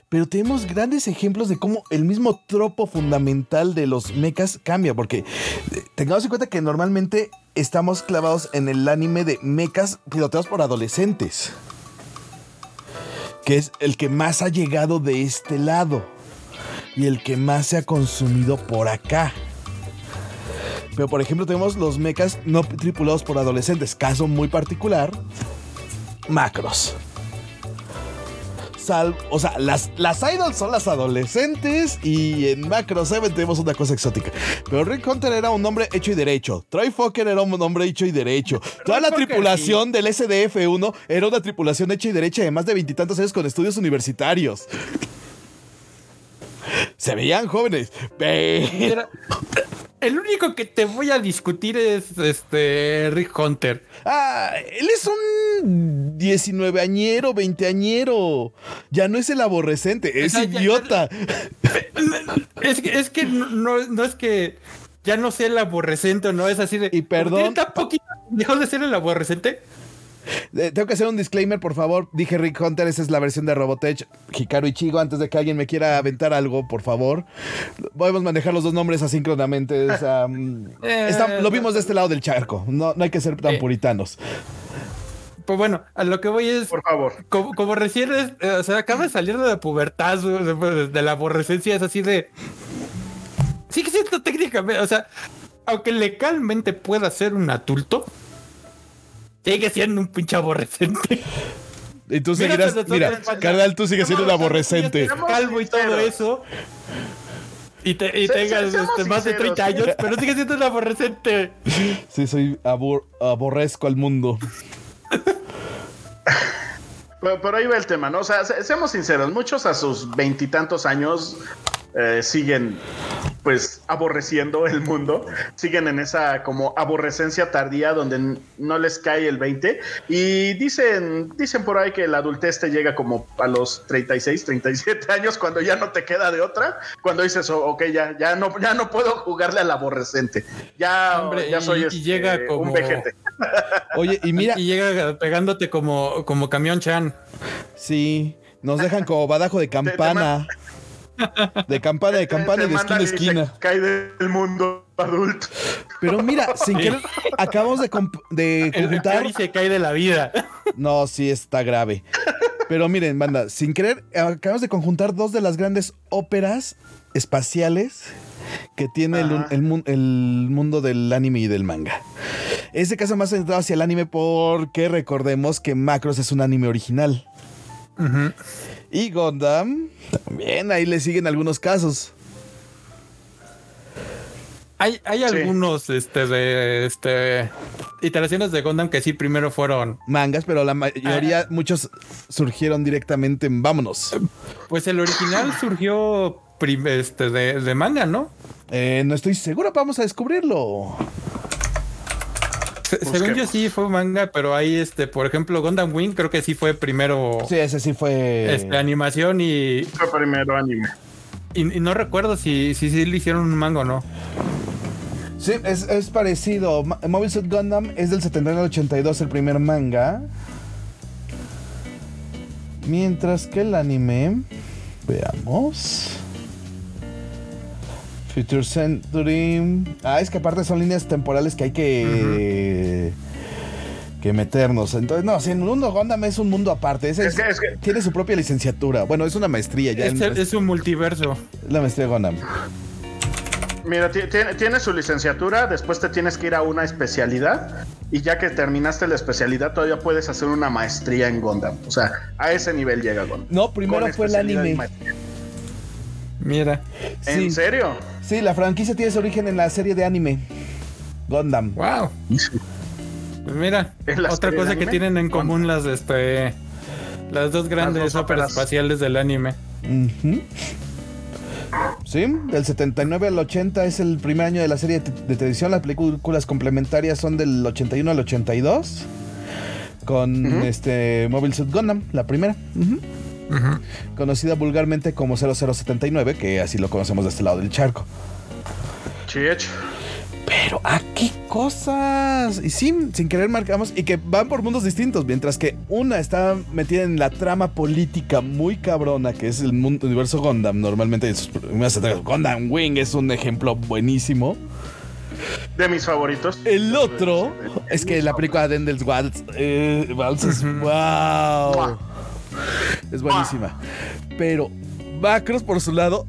Speaker 2: pero tenemos grandes ejemplos de cómo el mismo tropo fundamental de los mechas cambia, porque eh, tengamos en cuenta que normalmente estamos clavados en el anime de mechas piloteados por adolescentes, que es el que más ha llegado de este lado y el que más se ha consumido por acá. Pero por ejemplo tenemos los mechas no tripulados por adolescentes. Caso muy particular. Macros. Sal, o sea, las, las idols son las adolescentes y en Macro 7 tenemos una cosa exótica. Pero Rick Hunter era un hombre hecho y derecho. Troy Fokker era un hombre hecho y derecho. Toda la
Speaker 4: Fokker,
Speaker 2: tripulación del SDF-1 era una tripulación hecha y derecha de más de veintitantos años con estudios universitarios. Se veían jóvenes, pero...
Speaker 4: El único que te voy a discutir es este Rick Hunter.
Speaker 2: Ah, él es un 19 añero, 20 añero. Ya no es el aborrecente, es
Speaker 4: sea, ya-
Speaker 2: idiota.
Speaker 4: Es que, es que no, es que ya no sea el aborrecente o no, es así de.
Speaker 2: Y perdón.
Speaker 4: ¿Tiene tan poquito dejó de ser el aborrecente?
Speaker 2: Eh, Tengo que hacer un disclaimer, por favor. Dije Rick Hunter, esa es la versión de Robotech. Hikaru Ichigo, antes de que alguien me quiera aventar algo, por favor. Podemos manejar los dos nombres asíncronamente. o sea, mm,
Speaker 4: Eh,
Speaker 2: está- lo vimos de este lado del charco. No, no hay que ser tan
Speaker 4: Eh.
Speaker 2: puritanos.
Speaker 4: Pues bueno, a lo que voy es.
Speaker 3: Por favor.
Speaker 4: Como, como recién, es- eh, o sea, acaba de salir de la pubertad, de, de la aborrecencia, es así de. Sigue siendo técnicamente, o sea, aunque legalmente pueda ser un adulto, sigue siendo un pinche aborrecente.
Speaker 2: Y tú
Speaker 4: Mira,
Speaker 2: seguirás. Mira, carnal, tú sigues siendo un aborrecente.
Speaker 4: Calvo y todo eso. Y, te, y
Speaker 3: Se-
Speaker 4: tengas
Speaker 3: se-
Speaker 4: este, más de 30
Speaker 3: sinceros.
Speaker 4: años, pero sigue siendo un aborrecente.
Speaker 2: Sí, soy abor- aborrezco al mundo.
Speaker 3: Pero, pero ahí va el tema, ¿no? O sea, se- seamos sinceros, muchos a sus veintitantos años eh, siguen pues aborreciendo el mundo, siguen en esa como aborrecencia tardía donde no les cae el 20 y dicen, dicen por ahí que la adultez te llega como a los 36, 37 años cuando ya no te queda de otra, cuando dices, oh, ok, ya, ya no, ya no puedo jugarle al aborrecente, ya,
Speaker 4: Hombre,
Speaker 3: ya soy
Speaker 4: y- y
Speaker 3: este,
Speaker 4: llega como-
Speaker 3: un vejete.
Speaker 2: Oye, y mira,
Speaker 4: Y llega pegándote como, como camión chan.
Speaker 2: Sí, nos dejan como badajo de campana. De campana, de campana y de esquina a esquina.
Speaker 3: cae del mundo adulto.
Speaker 2: Pero mira, sin querer, acabamos de, conjuntar.
Speaker 4: Se cae de la vida.
Speaker 2: No, sí está grave. Pero miren, banda, sin querer, acabamos de conjuntar dos de las grandes óperas espaciales que tiene el, mundo del anime y del manga. Este caso más centrado hacia el anime porque recordemos que Macros es un anime original. Y Gundam también ahí le siguen algunos casos.
Speaker 4: Hay, hay algunos este, de este, iteraciones de Gundam que sí primero fueron.
Speaker 2: Mangas, pero la mayoría, muchos surgieron directamente en Vámonos.
Speaker 4: Pues el original surgió este, de, de manga, ¿no?
Speaker 2: Eh, no estoy seguro, vamos a descubrirlo.
Speaker 4: Se, según yo sí fue manga, pero ahí, este, por ejemplo, Gundam Wing creo que sí fue primero.
Speaker 2: Sí, ese sí fue.
Speaker 4: Este, animación y.
Speaker 3: Fue primero anime.
Speaker 4: Y, no recuerdo si, si, si, le hicieron un manga o no.
Speaker 2: Sí, es, es parecido. Mobile Suit Gundam es del 79 al 82 el primer manga. Mientras que el anime. Veamos. Future Century. Ah, es que aparte son líneas temporales que hay que. Que meternos. Entonces, no, si el mundo Gundam es un mundo aparte. Es, Tiene su propia licenciatura. Bueno, es una maestría ya.
Speaker 4: Es, es un multiverso.
Speaker 2: La maestría Gundam.
Speaker 3: Mira, tiene su licenciatura, después te tienes que ir a una especialidad y ya que terminaste la especialidad todavía puedes hacer una maestría en Gundam. O sea, a ese nivel llega Gundam.
Speaker 2: No, primero fue el anime.
Speaker 4: Mira.
Speaker 3: ¿En serio?
Speaker 2: Sí, la franquicia tiene su origen en la serie de anime. Gundam.
Speaker 4: Wow. Pues mira, otra cosa que tienen en común las este las dos grandes óperas espaciales del anime.
Speaker 2: Sí, del 79 al 80 es el primer año de la serie de, televisión. Las películas complementarias son del 81 al 82. Con este Mobile Suit Gundam, la primera conocida vulgarmente como 0079, que así lo conocemos de este lado del charco.
Speaker 3: Chich.
Speaker 2: Pero aquí cosas. Y sin, sin querer marcamos. Y que van por mundos distintos. Mientras que una está metida en la trama política muy cabrona. Que es el mundo, universo Gundam. Normalmente en sus primeras Gundam Wing es un ejemplo buenísimo.
Speaker 3: De mis favoritos.
Speaker 2: El otro es que la película de Endels Waltz, eh, es wow. Es buenísima. Pero Macros, por su lado,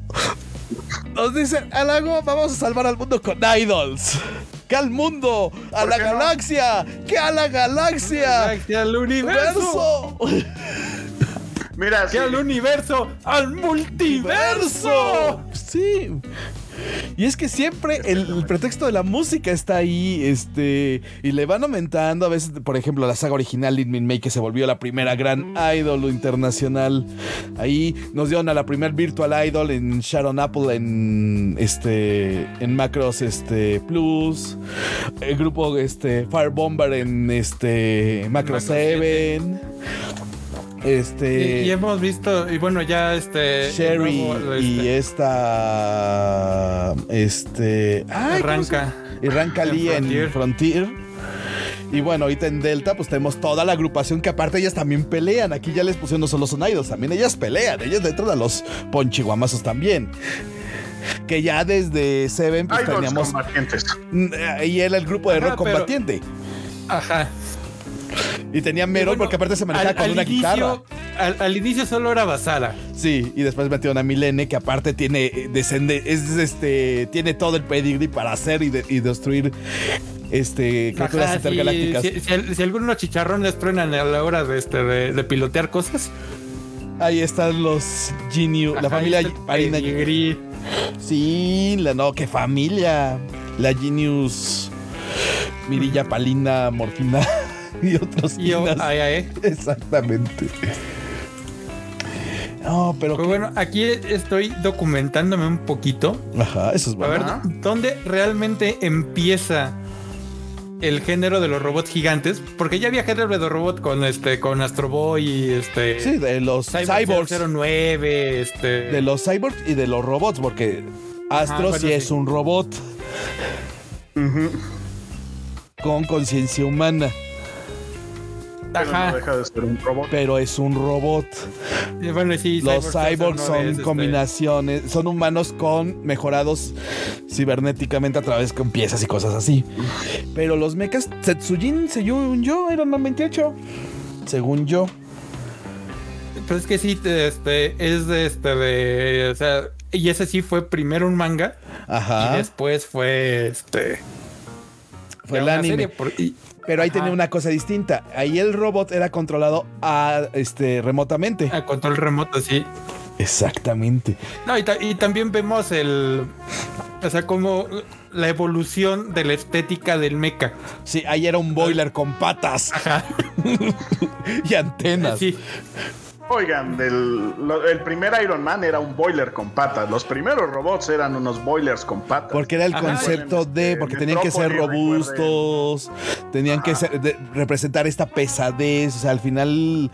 Speaker 2: nos dice: Alago, vamos a salvar al mundo con idols. ¡Que al mundo! ¡A la galaxia! ¡Que a la galaxia!
Speaker 4: ¡Al universo!
Speaker 3: Mira,
Speaker 4: que al universo, al multiverso.
Speaker 2: Sí. Y es que siempre el, pretexto de la música está ahí, este, y le van aumentando. A veces, por ejemplo, la saga original Min May, que se volvió la primera gran idol internacional. Ahí nos dieron a la primer Virtual Idol en Sharon Apple en este en Macros este Plus. El grupo este Fire Bomber en este Macro 7. Este.
Speaker 4: Y, hemos visto, y bueno, ya este.
Speaker 2: Sherry y este, esta. Este.
Speaker 4: Arranca.
Speaker 2: Y Ranca Lee en Frontier. Y bueno, ahorita en Delta, pues tenemos toda la agrupación que aparte ellas también pelean. Aquí ya les pusieron no solo son idols, también ellas pelean. Ellas dentro de los ponchiguamazos también. Que ya desde Seven pues teníamos. Y era el grupo de rock combatiente.
Speaker 4: Ajá.
Speaker 2: Y tenía Mero porque aparte se manejaba con una guitarra.
Speaker 4: Al, inicio solo era Basara.
Speaker 2: Sí, y después metió a Milene que aparte tiene eh, descende, es este, tiene todo el pedigree para hacer y, destruir este criaturas intergalácticas.
Speaker 4: Si, algunos chicharrones truenan a la hora de, este, de, pilotear cosas.
Speaker 2: Ahí están los Genius, la familia Parina Sí, la no, qué familia. La Genius Mirilla Palina Morfina. y otros
Speaker 4: Yo,
Speaker 2: Exactamente. No, pero.
Speaker 4: Pues bueno, aquí estoy documentándome un poquito.
Speaker 2: Ajá, eso es bueno.
Speaker 4: A ver, ¿dónde realmente empieza el género de los robots gigantes? Porque ya había género de robot con este, con Astro Boy y este.
Speaker 2: Sí, de los cyborgs.
Speaker 4: 09, este.
Speaker 2: De los cyborgs y de los robots, porque Astro sí es un robot. Con conciencia humana.
Speaker 3: Pero deja de ser un robot.
Speaker 2: Pero es un robot.
Speaker 4: bueno, sí,
Speaker 2: Los cyborgs son este, combinaciones, son humanos con mejorados cibernéticamente a través con piezas y cosas así. Pero los mechas, Setsujin, según yo, eran 28. Según yo.
Speaker 4: Pues es que sí, este, es de este, de, o sea, y ese sí fue primero un manga.
Speaker 2: Ajá.
Speaker 4: Y después fue, este...
Speaker 2: Fue el anime. Pero ahí tenía una cosa distinta. Ahí el robot era controlado a, este, remotamente.
Speaker 4: A control remoto, sí.
Speaker 2: Exactamente.
Speaker 4: No, y, también vemos el. O sea, como la evolución de la estética del mecha.
Speaker 2: Sí, ahí era un boiler con patas
Speaker 4: Ajá.
Speaker 2: y antenas.
Speaker 4: Sí.
Speaker 3: Oigan, el, lo- el primer Iron Man era un boiler con patas. Los primeros robots eran unos boilers con patas.
Speaker 2: Porque era el
Speaker 4: Ajá.
Speaker 2: concepto de, porque tenían que ser robustos, tenían que ser- de- representar esta pesadez, o sea, al final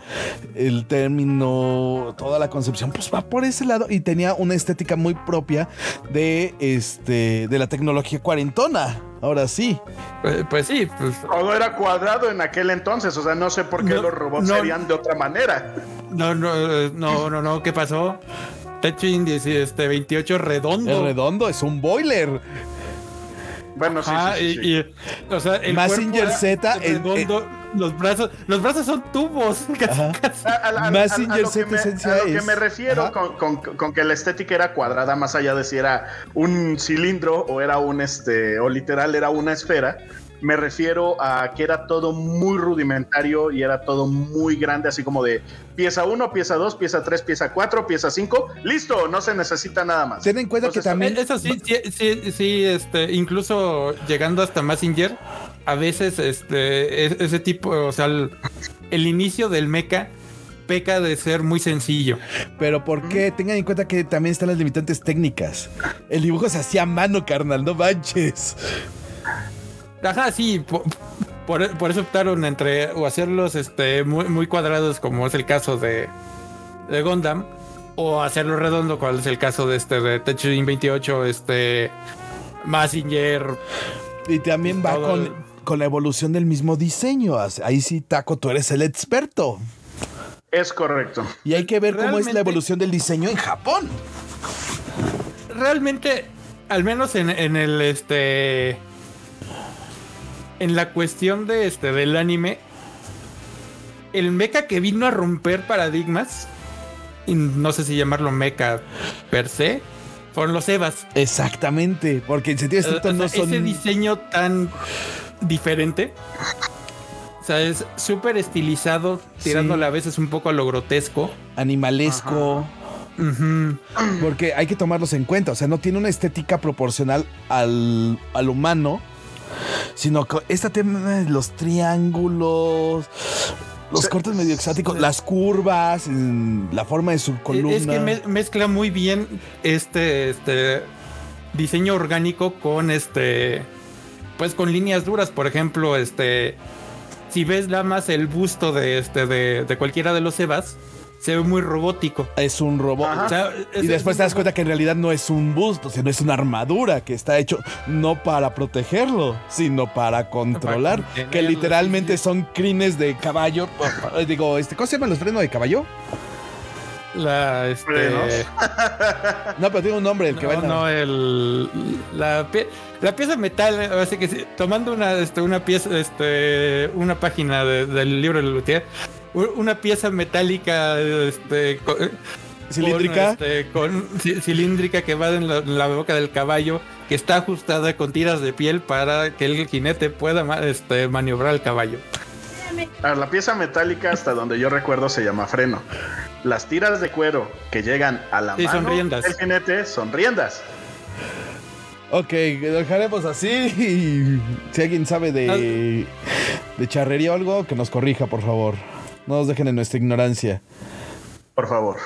Speaker 2: el término, toda la concepción, pues va por ese lado y tenía una estética muy propia de este, de la tecnología cuarentona. Ahora sí,
Speaker 4: Pues, pues sí, pues
Speaker 3: Todo era cuadrado en aquel entonces. O sea, no sé por qué
Speaker 4: No,
Speaker 3: los robots
Speaker 4: no.
Speaker 3: serían de otra manera.
Speaker 4: No, no, eh, no, no, no, ¿qué pasó? Tetrin 10, este 28 redondo.
Speaker 2: el redondo es un boiler.
Speaker 3: Bueno, sí,
Speaker 4: Ajá,
Speaker 3: sí, sí, sí.
Speaker 4: y, y, o sea, el
Speaker 2: Mazinger
Speaker 4: cuerpo era
Speaker 2: Z, en-
Speaker 4: redondo, los brazos, los brazos son tubos.
Speaker 3: que
Speaker 2: Z
Speaker 3: me-
Speaker 2: esencia
Speaker 3: a lo que me refiero con- con que la estética era cuadrada, más allá de si era un cilindro o era un este, o literal era una esfera. Me refiero a que era todo muy rudimentario y era todo muy grande, así como de pieza 1, pieza 2, pieza 3, pieza 4, pieza 5. Listo, no se necesita nada más.
Speaker 2: Ten en cuenta que también-
Speaker 4: Eso sí, sí, sí, sí, este, incluso llegando hasta Mazinger, a veces este, es- ese tipo, o sea, el, el inicio del mecha peca de ser muy sencillo.
Speaker 2: Pero ¿por qué? Tengan en cuenta que también están las limitantes técnicas. El dibujo se hacía a mano, carnal, no manches.
Speaker 4: Ajá, sí, po- por, por eso optaron entre o hacerlos este, muy, muy cuadrados, como es el caso de, de Gundam, o hacerlo redondo, cual es el caso de este de Tetris 28, este Mazinger.
Speaker 2: Y también va
Speaker 4: Todo
Speaker 2: con,
Speaker 4: el-
Speaker 2: con la evolución del mismo diseño. Ahí sí, Taco, tú eres el experto.
Speaker 3: Es correcto.
Speaker 2: Y hay que ver cómo es la evolución del diseño en Japón.
Speaker 4: realmente, al menos en, en el este. En la cuestión de este del anime. El mecha que vino a romper paradigmas. Y no sé si llamarlo mecha per se. Fueron los Evas.
Speaker 2: Exactamente, porque en sentido
Speaker 4: Eh,
Speaker 2: estricto
Speaker 4: o
Speaker 2: no
Speaker 4: sea,
Speaker 2: son...
Speaker 4: Ese diseño tan diferente. O sea, es súper estilizado, tirándole
Speaker 2: Sí.
Speaker 4: a veces un poco a lo grotesco.
Speaker 2: animalesco. Porque hay que tomarlos en cuenta. O sea, no tiene una estética proporcional al, al humano. Sino que esta tema de los triángulos, los cortes medio exóticos, las curvas, la forma de su columna.
Speaker 4: Es que me- mezcla muy bien este, este diseño orgánico con este. Pues con líneas duras. Por ejemplo, este. Si ves nada más el busto de este de, de cualquiera de los Evas, se ve muy robótico.
Speaker 2: Es un robot.
Speaker 3: Ajá.
Speaker 4: O sea, es-
Speaker 2: Y después
Speaker 4: es
Speaker 2: te das cuenta que en realidad no es un busto, sino es una armadura que está hecho no para protegerlo, sino para controlar. que literalmente son crines de caballo. Eh, Digo, este, ¿cómo se llaman los frenos de caballo?
Speaker 4: La, este,
Speaker 3: Frenos.
Speaker 2: No, pero tiene un nombre el que
Speaker 4: no,
Speaker 2: va
Speaker 4: no, el, la, pie- la pieza metal, así que sí, tomando una, este, una pieza, este, una página de- del libro de Luthier, u- una pieza metálica, este, co-
Speaker 2: cilíndrica.
Speaker 4: con, este, con ci- cilíndrica que va en la, en la boca del caballo, que está ajustada con tiras de piel para que el jinete pueda ma- este, maniobrar al caballo.
Speaker 3: A ver, la pieza metálica, hasta donde yo recuerdo, se llama freno. Las tiras de cuero que llegan a la
Speaker 4: Sí, son
Speaker 3: mano
Speaker 4: riendas.
Speaker 3: del jinete son riendas.
Speaker 2: Ok, lo dejaremos así. y si alguien sabe de, de charrería o algo, que nos corrija, por favor. No nos dejen en nuestra ignorancia.
Speaker 3: Por favor.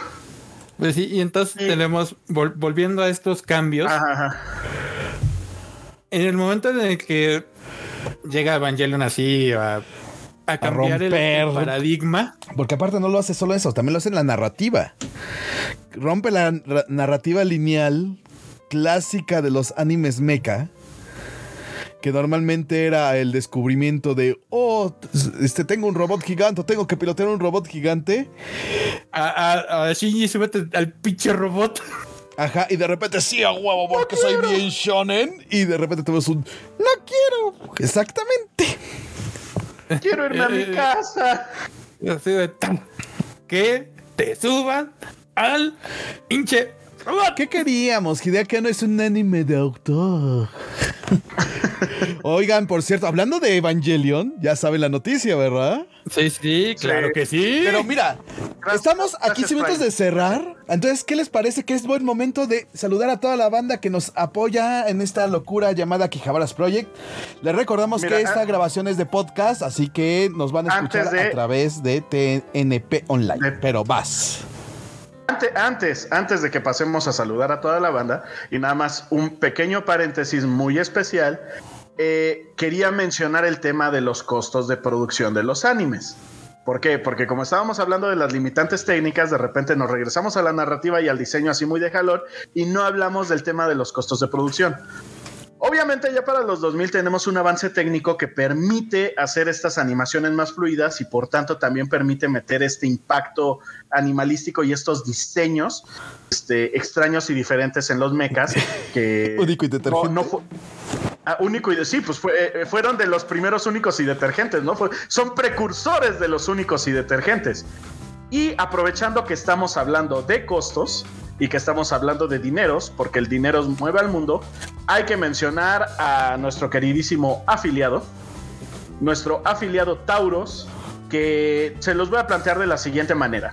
Speaker 4: Pues sí, y entonces
Speaker 3: Sí.
Speaker 4: tenemos, vol- volviendo a estos cambios,
Speaker 3: Ajá, ajá.
Speaker 4: en el momento en el que llega Evangelion así a, a cambiar el- el,
Speaker 2: romper.
Speaker 4: paradigma,
Speaker 2: Porque aparte no lo hace solo eso, también lo hace en la narrativa. Rompe la ra- narrativa lineal clásica de los animes mecha. Que normalmente era el descubrimiento de, oh, este, tengo un robot gigante, tengo que pilotear un robot gigante.
Speaker 4: a, a, a Shinji súbete al pinche robot.
Speaker 2: Ajá, y de repente sí, a huevo, porque soy bien shonen. Y de repente tenemos un, no quiero. Exactamente.
Speaker 3: Quiero irme a mi
Speaker 4: Eh,
Speaker 3: casa.
Speaker 4: Así de tan, que te suban al pinche robot.
Speaker 2: ¿Qué queríamos? Hideaki no es un anime de autor. Oigan, por cierto, hablando de Evangelion, ya saben la noticia, ¿verdad?
Speaker 4: Sí, sí, claro
Speaker 3: Sí.
Speaker 4: que sí.
Speaker 2: Pero mira,
Speaker 3: Gracias-
Speaker 2: estamos a
Speaker 3: gracias,
Speaker 2: 15 minutos de cerrar. Entonces, ¿qué les parece que es buen momento de saludar a toda la banda que nos apoya en esta locura llamada Quijabaras Project? Les recordamos
Speaker 3: Mira,
Speaker 2: que esta
Speaker 3: ah-
Speaker 2: grabación es de podcast, así que nos van a escuchar
Speaker 3: de-
Speaker 2: a través de TNP Online.
Speaker 3: De-
Speaker 2: Pero vas.
Speaker 3: Ante- Antes, antes de que pasemos a saludar a toda la banda, y nada más un pequeño paréntesis muy especial, eh, quería mencionar el tema de los costos de producción de los animes. ¿Por qué? Porque como estábamos hablando de las limitantes técnicas, de repente nos regresamos a la narrativa y al diseño así muy de calor y no hablamos del tema de los costos de producción. Obviamente ya para los 2000 tenemos un avance técnico que permite hacer estas animaciones más fluidas y por tanto también permite meter este impacto animalístico y estos diseños este, extraños y diferentes en los mechas que
Speaker 2: Único y detergente.
Speaker 3: no, Ah, único y sí, pues fue- eh, fueron de los primeros únicos y detergentes, ¿no? Fue- son precursores de los únicos y detergentes. Y aprovechando que estamos hablando de costos y que estamos hablando de dineros, porque el dinero mueve al mundo, hay que mencionar a nuestro queridísimo afiliado, nuestro afiliado Tauros, que se los voy a plantear de la siguiente manera.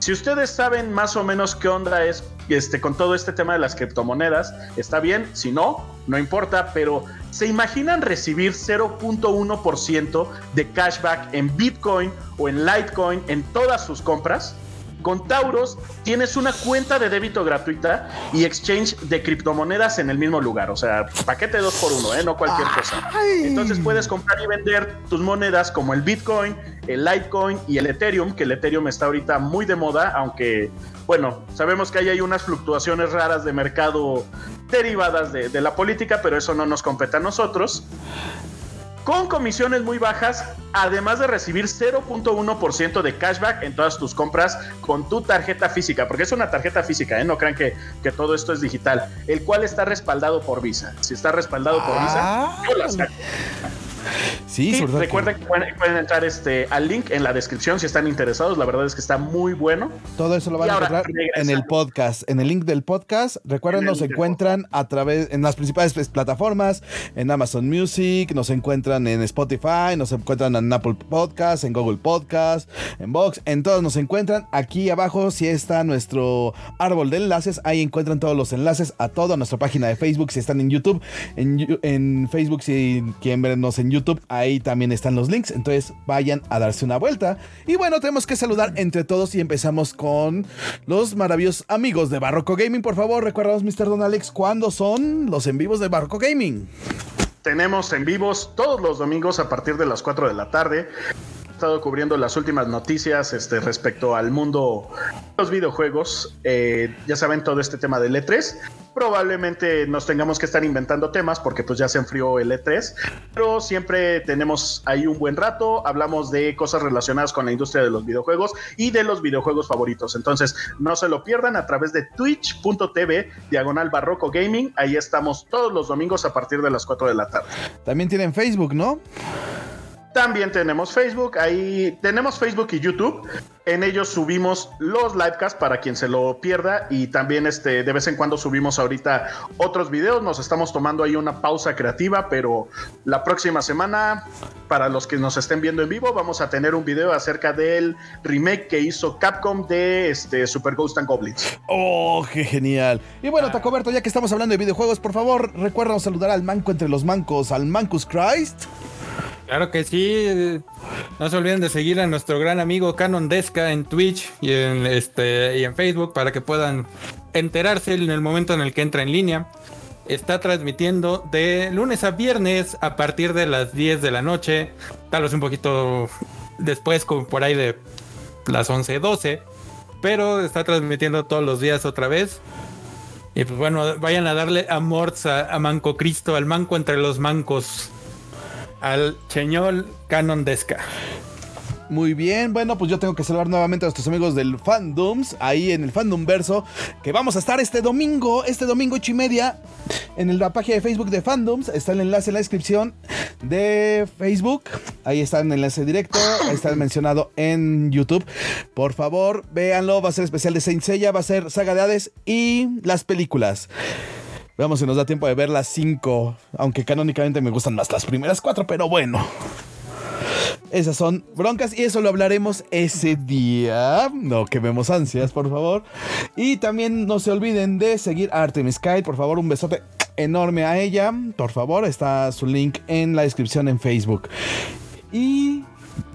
Speaker 3: Si ustedes saben más o menos qué onda es este, con todo este tema de las criptomonedas, está bien, si no, no importa, pero ¿se imaginan recibir 0.1% de cashback en Bitcoin o en Litecoin en todas sus compras? Con Tauros tienes una cuenta de débito gratuita y exchange de criptomonedas en el mismo lugar. O sea, paquete 2 por 1 ¿eh? no cualquier cosa. Entonces puedes comprar y vender tus monedas como el Bitcoin, el Litecoin y el Ethereum, que el Ethereum está ahorita muy de moda, aunque, bueno, sabemos que ahí hay unas fluctuaciones raras de mercado derivadas de, de la política, pero eso no nos compete a nosotros con comisiones muy bajas, además de recibir 0.1% de cashback en todas tus compras con tu tarjeta física, porque es una tarjeta física, ¿eh? no crean que, que todo esto es digital, el cual está respaldado por Visa. Si está respaldado por. Visa, yo la saco.
Speaker 2: Sí, que-
Speaker 3: recuerden que pueden, pueden entrar este, al link en la descripción si están interesados, la verdad es que está muy bueno.
Speaker 2: Todo eso lo van
Speaker 3: Y
Speaker 2: a encontrar en el podcast, en el link del podcast. Recuerden,
Speaker 3: En
Speaker 2: nos encuentran a través en las principales pues, plataformas, en Amazon Music, nos encuentran en Spotify, nos encuentran en Apple Podcast, en Google Podcast, en Vox, en todos nos encuentran. Aquí abajo si está nuestro árbol de enlaces, ahí encuentran todos los enlaces a toda nuestra página de Facebook si están en YouTube, en, en Facebook si quieren vernos en YouTube, ahí también están los links, entonces vayan a darse una vuelta. Y bueno, tenemos que saludar entre todos y empezamos con los maravillosos amigos de Barroco Gaming. Por favor, recuérdanos, Mr. Don Alex, ¿cuándo son los en vivos de Barroco Gaming?
Speaker 3: Tenemos en vivos todos los domingos a partir de las 4 de la tarde. Estado cubriendo las últimas noticias este, respecto al mundo de los videojuegos. Eh, ya saben todo este tema del E3. Probablemente nos tengamos que estar inventando temas porque pues ya se enfrió el E3. Pero siempre tenemos ahí un buen rato. Hablamos de cosas relacionadas con la industria de los videojuegos y de los videojuegos favoritos. Entonces no se lo pierdan a través de twitch.tv diagonal barroco gaming. Ahí estamos todos los domingos a partir de las 4 de la tarde.
Speaker 2: También tienen Facebook, ¿no?
Speaker 3: También tenemos Facebook, ahí tenemos Facebook y YouTube. En ellos subimos los livecasts para quien se lo pierda y también este de vez en cuando subimos ahorita otros videos. Nos estamos tomando ahí una pausa creativa, pero la próxima semana para los que nos estén viendo en vivo vamos a tener un video acerca del remake que hizo Capcom de este Super Ghost and Goblins.
Speaker 2: Oh, qué genial. Y bueno, Tacoberto, ya que estamos hablando de videojuegos, por favor, recuerda saludar al manco entre los mancos, al Mancus Christ.
Speaker 4: Claro que sí. No se olviden de seguir a nuestro gran amigo Canon Desca en Twitch y en este y en Facebook para que puedan enterarse en el momento en el que entra en línea. Está transmitiendo de lunes a viernes a partir de las 10 de la noche, tal vez un poquito después, como por ahí de las 11, 12, pero está transmitiendo todos los días otra vez. Y pues bueno, vayan a darle amor a, a Manco Cristo, al manco entre los mancos al Cheñol Canon Desca.
Speaker 2: Muy bien, bueno, pues yo tengo que saludar nuevamente a nuestros amigos del Fandoms, ahí en el Fandom Verso, que vamos a estar este domingo, este domingo ocho y media, en la página de Facebook de Fandoms, está el enlace en la descripción de Facebook, ahí está el enlace directo, ahí está mencionado en YouTube, por favor, véanlo, va a ser especial de Saint Seiya, va a ser Saga de Hades y las películas. Veamos si nos da tiempo de ver las cinco. Aunque canónicamente me gustan más las primeras cuatro, pero bueno. Esas son broncas y eso lo hablaremos ese día. No quememos ansias, por favor. Y también no se olviden de seguir a Artemis Kite. Por favor, un besote enorme a ella. Por favor, está su link en la descripción en Facebook. Y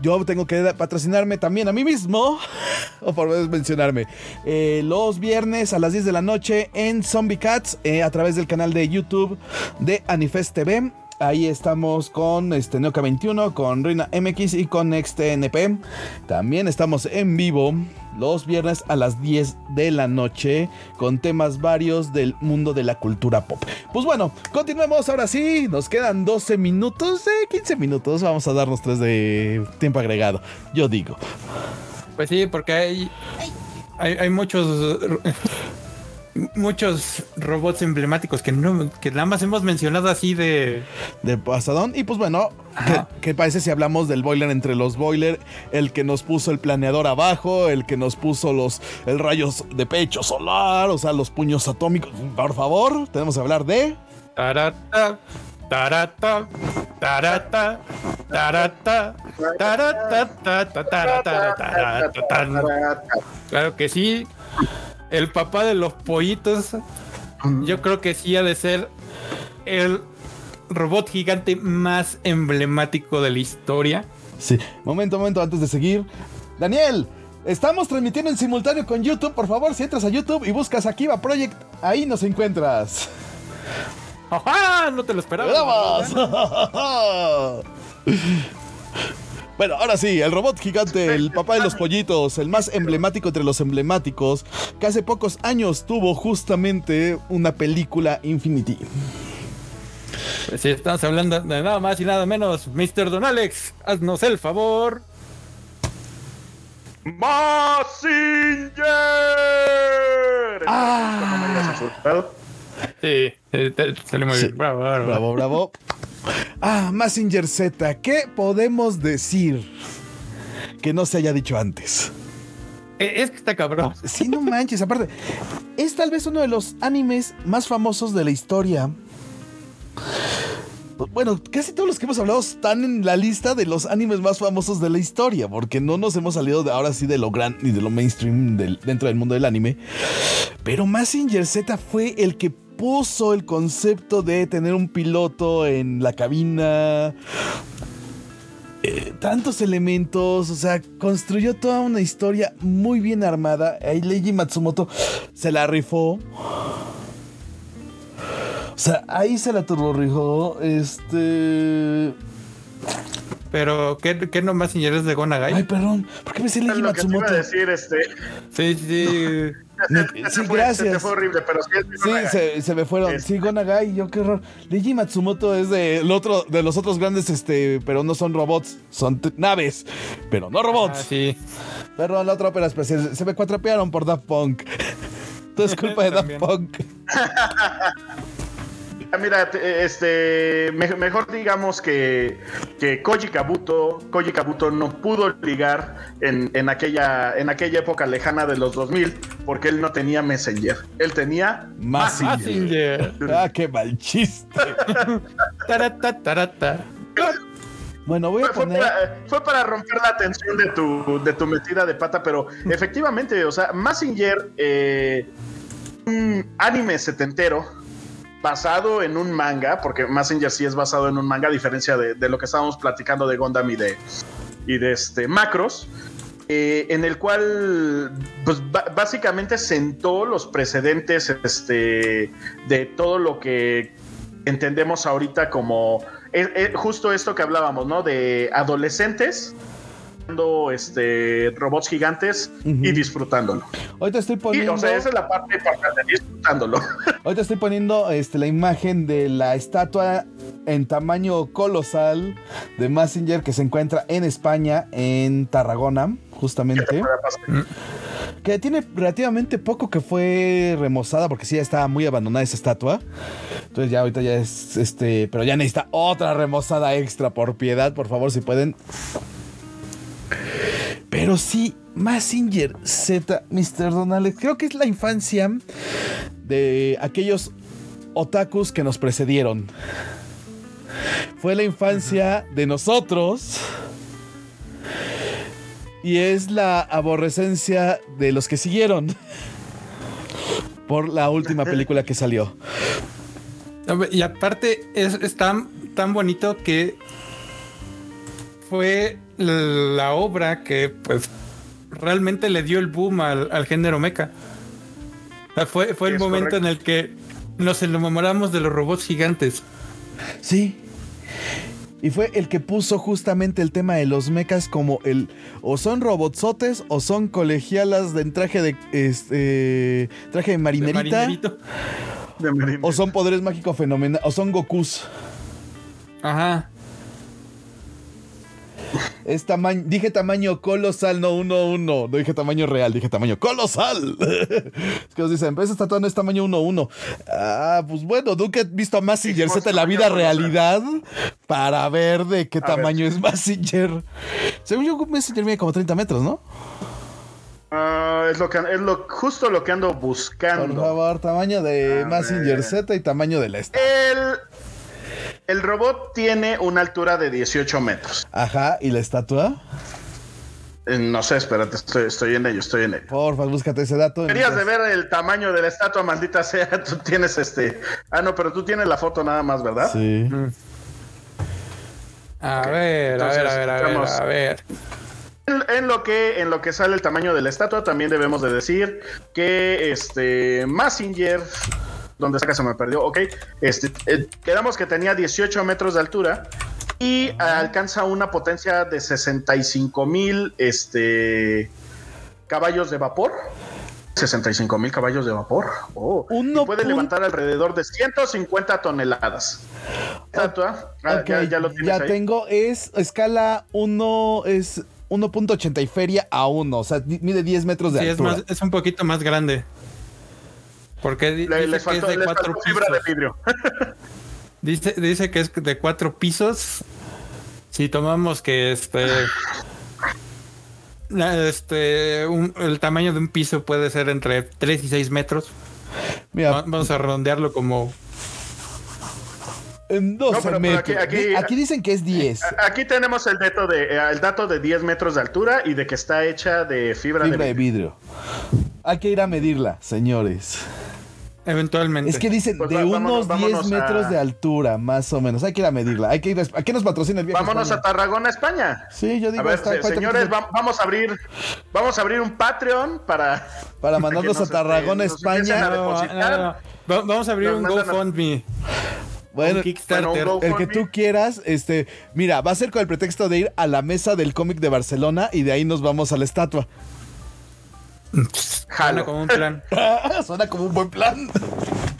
Speaker 2: yo tengo que patrocinarme también a mí mismo, o por menos mencionarme, eh, los viernes a las 10 de la noche en Zombie Cats eh, a través del canal de YouTube de Anifest TV. Ahí estamos con este Neoca 21, con Reina MX y con NextNP. También estamos en vivo los viernes a las 10 de la noche con temas varios del mundo de la cultura pop. Pues bueno, continuemos ahora sí. Nos quedan 12 minutos, eh, 15 minutos. Vamos a darnos tres de tiempo agregado. Yo digo.
Speaker 4: Pues sí, porque hay, hay muchos muchos robots emblemáticos que no que nada más hemos mencionado así de
Speaker 2: de pasadón y pues bueno ¿qué, ¿qué, parece si hablamos del boiler entre los boiler el que nos puso el planeador abajo el que nos puso los el rayos de pecho solar o sea los puños atómicos. Por favor tenemos que hablar de
Speaker 4: tarata tarata tarata tarata tarata tarata. Claro que sí el papá de los pollitos, yo creo que sí ha de ser el robot gigante más emblemático de la historia.
Speaker 2: Sí, momento, momento, antes de seguir. Daniel, estamos transmitiendo en simultáneo con YouTube. Por favor, si entras a YouTube y buscas Akiva Project, ahí nos encuentras.
Speaker 4: ¡Ajá! No te lo esperaba.
Speaker 2: Bueno, ahora sí, el robot gigante, el papá de los pollitos, el más emblemático entre los emblemáticos, que hace pocos años tuvo justamente una película Infinity.
Speaker 4: Pues sí, estamos hablando de nada más y nada menos. Mr. Don Alex, haznos el favor.
Speaker 3: ¡Massinger!
Speaker 2: Ah.
Speaker 4: Sí, salió muy bien. Bravo, bravo.
Speaker 2: Bravo, bravo. Ah, Massinger Z, ¿qué podemos decir que no se haya dicho antes?
Speaker 4: Es que está cabrón.
Speaker 2: Sí, no manches. Aparte, es tal vez uno de los animes más famosos de la historia. Bueno, casi todos los que hemos hablado están en la lista de los animes más famosos de la historia, porque no nos hemos salido de ahora sí de lo gran ni de lo mainstream del, dentro del mundo del anime. Pero Massinger Z fue el que puso el concepto de tener un piloto en la cabina. Eh, tantos elementos, o sea, construyó toda una historia muy bien armada. Ahí Leiji Matsumoto se la rifó. O sea, ahí se la turborrijó. Este.
Speaker 4: Pero, ¿qué, qué nomás señores de Gonagai?
Speaker 2: Ay, perdón. ¿Por qué me
Speaker 3: que te iba
Speaker 2: Matsumoto?
Speaker 3: a decir, este.
Speaker 4: Sí, sí.
Speaker 2: Sí,
Speaker 3: fue-
Speaker 2: gracias.
Speaker 3: se te fue horrible, pero sí es
Speaker 2: Sí,
Speaker 3: Gonagai.
Speaker 2: se, se me fueron.
Speaker 3: Es-
Speaker 2: Sí, Gonagai, yo qué horror. Leiji Matsumoto es de, el otro, de los otros grandes, este, pero no son robots, son naves, pero no
Speaker 4: Ah,
Speaker 2: robots.
Speaker 4: sí.
Speaker 2: Perdón, la otra ópera especial. Se me cuatrapearon por Daft Punk. Todo es culpa de Daft. Punk.
Speaker 3: Ah, Mira, te- este, me- mejor digamos que, que Koji Kabuto, Koji Kabuto no pudo ligar en, en aquella, en aquella época lejana de los 2000 porque él no tenía Messenger. Él tenía
Speaker 2: Massinger.
Speaker 4: Massinger.
Speaker 2: Ah, qué mal chiste.
Speaker 4: Tarata, tarata.
Speaker 2: Bueno, voy a
Speaker 3: Fue, fue
Speaker 2: poner.
Speaker 3: para, fue para romper la tensión de tu, de tu metida de pata, pero efectivamente, o sea, Massinger, eh, un anime setentero basado en un manga, porque Massinger sí es basado en un manga, a diferencia de, lo que estábamos platicando de Gundam y de, y de este, Macros. eh, en el cual pues, básicamente sentó los precedentes este, de todo lo que entendemos ahorita como eh, eh, justo esto que hablábamos, ¿no? De adolescentes este robots gigantes y disfrutándolo.
Speaker 2: Ahorita estoy
Speaker 3: Y,
Speaker 2: poniendo.
Speaker 3: o sea, esa es la parte importante, disfrutándolo.
Speaker 2: Ahorita estoy poniendo este, la imagen de la estatua en tamaño colosal de Massinger que se encuentra en España, en Tarragona, justamente. Que tiene relativamente poco que fue remozada, porque sí ya estaba muy abandonada esa estatua. Entonces ya ahorita ya es este. Pero ya necesita otra remozada extra por piedad, por favor, si pueden. Pero sí, Massinger Z, Mr. Donald, creo que es la infancia de aquellos otakus que nos precedieron. Fue la infancia de nosotros. Y es la aborrecencia de los que siguieron. Por la última película que salió.
Speaker 4: Y aparte es, es tan, tan bonito que fue la obra que pues realmente le dio el boom al, al género mecha. O sea, fue, fue el
Speaker 3: Es
Speaker 4: momento
Speaker 3: correcto.
Speaker 4: en el que nos enamoramos de los robots gigantes.
Speaker 2: Sí. Y fue el que puso justamente el tema de los mechas como el o son robotsotes o son colegialas de en traje de este traje de
Speaker 4: de
Speaker 2: marinerita
Speaker 4: marinerito.
Speaker 3: De Merino.
Speaker 2: o son poderes mágicos fenomenales o son Gokus.
Speaker 4: Ajá.
Speaker 2: Es tamaño, dije tamaño colosal, no uno uno. No dije tamaño real, dije tamaño colosal. es que nos dicen, esa estatua no es tamaño 1 1. Ah, pues bueno, nunca he visto a Massinger Z en la vida realidad para ver de qué
Speaker 3: A
Speaker 2: tamaño es Massinger. Según yo, Massinger mide como 30 metros, ¿no?
Speaker 3: Ah, es lo que es lo justo lo que ando
Speaker 2: Por
Speaker 3: buscando.
Speaker 2: favor, tamaño de
Speaker 3: A
Speaker 2: Massinger
Speaker 3: ver.
Speaker 2: Z y tamaño de la esta.
Speaker 3: El, el robot tiene una altura de 18 metros.
Speaker 2: Ajá, ¿y la estatua?
Speaker 3: Eh, No sé, espérate, estoy, estoy en ello, estoy en ello.
Speaker 2: Porfa, búscate ese dato.
Speaker 3: Querías de ver el tamaño de la estatua, maldita sea. Tú tienes este. Ah, no, pero tú tienes la foto nada más, ¿verdad?
Speaker 2: Sí.
Speaker 4: A
Speaker 3: Ok,
Speaker 4: ver, a ver, a ver, a ver, a ver.
Speaker 3: En, en lo que, en lo que sale el tamaño de la estatua, también debemos de decir que este Massinger, donde saca se me perdió, ok, este, eh, quedamos que tenía 18 metros de altura y alcanza una potencia de 65 mil este, caballos de vapor. 65 mil caballos de vapor. Oh,
Speaker 2: Uno
Speaker 3: y puede levantar alrededor de 150 toneladas. Estatua, ah,
Speaker 2: Ok,
Speaker 3: ya, ya lo tienes ahí.
Speaker 2: tengo, es escala 1, es 1.80 y feria a 1, o sea, mide 10 metros de
Speaker 4: Sí, es,
Speaker 2: altura.
Speaker 4: más, es un poquito más grande. Porque
Speaker 3: Le-
Speaker 4: dice que es de cuatro
Speaker 3: de
Speaker 4: pisos.
Speaker 3: vidrio.
Speaker 4: Dice, dice que es de cuatro pisos. Si tomamos que este. Este, un- el tamaño de un piso puede ser entre 3 y 6 metros.
Speaker 2: Mira,
Speaker 4: Vamos a redondearlo como.
Speaker 2: en 12
Speaker 3: No, pero- pero
Speaker 2: metros.
Speaker 3: aquí-
Speaker 2: Di-
Speaker 3: aquí-
Speaker 2: aquí dicen que es 10.
Speaker 3: Aquí tenemos el dato de eh, el dato de 10 metros de altura y de que está hecha de fibra,
Speaker 2: Fibra
Speaker 3: de
Speaker 2: de vidrio. Hay que ir a medirla, señores.
Speaker 4: Eventualmente.
Speaker 2: Es que dicen
Speaker 3: Pues
Speaker 2: de
Speaker 3: va- vámonos-
Speaker 2: unos 10
Speaker 3: vámonos a-
Speaker 2: metros de altura, más o menos. Hay que ir a medirla. Hay que ir a, ¿a qué nos patrocina el viaje?
Speaker 3: Vámonos a? Tarragona, España.
Speaker 2: Sí, yo digo,
Speaker 3: A ver,
Speaker 2: está-
Speaker 3: se-
Speaker 2: ¿cuánto
Speaker 3: señores, va- vamos a abrir vamos a abrir un Patreon para
Speaker 2: Para mandarnos
Speaker 3: nos,
Speaker 2: a Tarragona,
Speaker 3: este, nos
Speaker 2: España.
Speaker 3: a
Speaker 4: No, no,
Speaker 3: depositar.
Speaker 4: no, no. Va- Vamos a abrir un GoFundMe.
Speaker 2: Bueno.
Speaker 3: Bueno,
Speaker 2: el que tú quieras, este, mira, va a ser con el pretexto de ir a la mesa del cómic de Barcelona y de ahí nos vamos a la estatua.
Speaker 4: Suena
Speaker 3: Jalo.
Speaker 4: como un plan.
Speaker 2: Suena como un buen plan.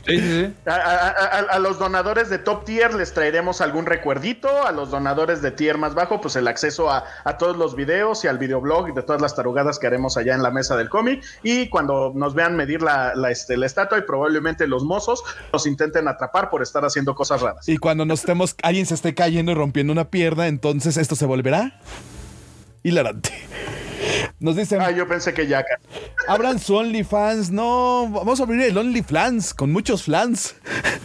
Speaker 4: Sí, sí, sí.
Speaker 3: A, a- a- a los donadores de top tier les traeremos algún recuerdito. A los donadores de tier más bajo, pues el acceso a, a todos los videos y al videoblog y de todas las tarugadas que haremos allá en la mesa del cómic. Y cuando nos vean medir la, la, este, la estatua y probablemente los mozos nos intenten atrapar por estar haciendo cosas raras.
Speaker 2: Y cuando nos estemos, alguien se esté cayendo y rompiendo una pierna, entonces esto se volverá hilarante. Nos dicen,
Speaker 3: Ah, yo pensé que ya.
Speaker 2: abran su OnlyFans. No, vamos a abrir el OnlyFans con muchos flans.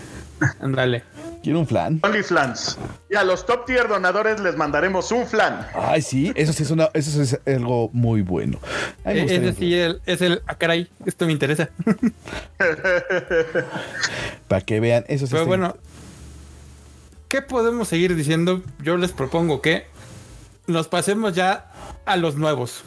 Speaker 4: Ándale.
Speaker 2: Quiero un flan.
Speaker 3: Only flans. Y a los top tier donadores les mandaremos un flan.
Speaker 2: Ay, sí, eso sí es una, eso sí es algo muy bueno.
Speaker 4: E- Ese sí el- es el. Ah, caray, esto me interesa.
Speaker 2: Para que vean, eso sí
Speaker 4: Pero
Speaker 2: está-
Speaker 4: bueno, ¿qué podemos seguir diciendo? Yo les propongo que nos pasemos ya a los nuevos.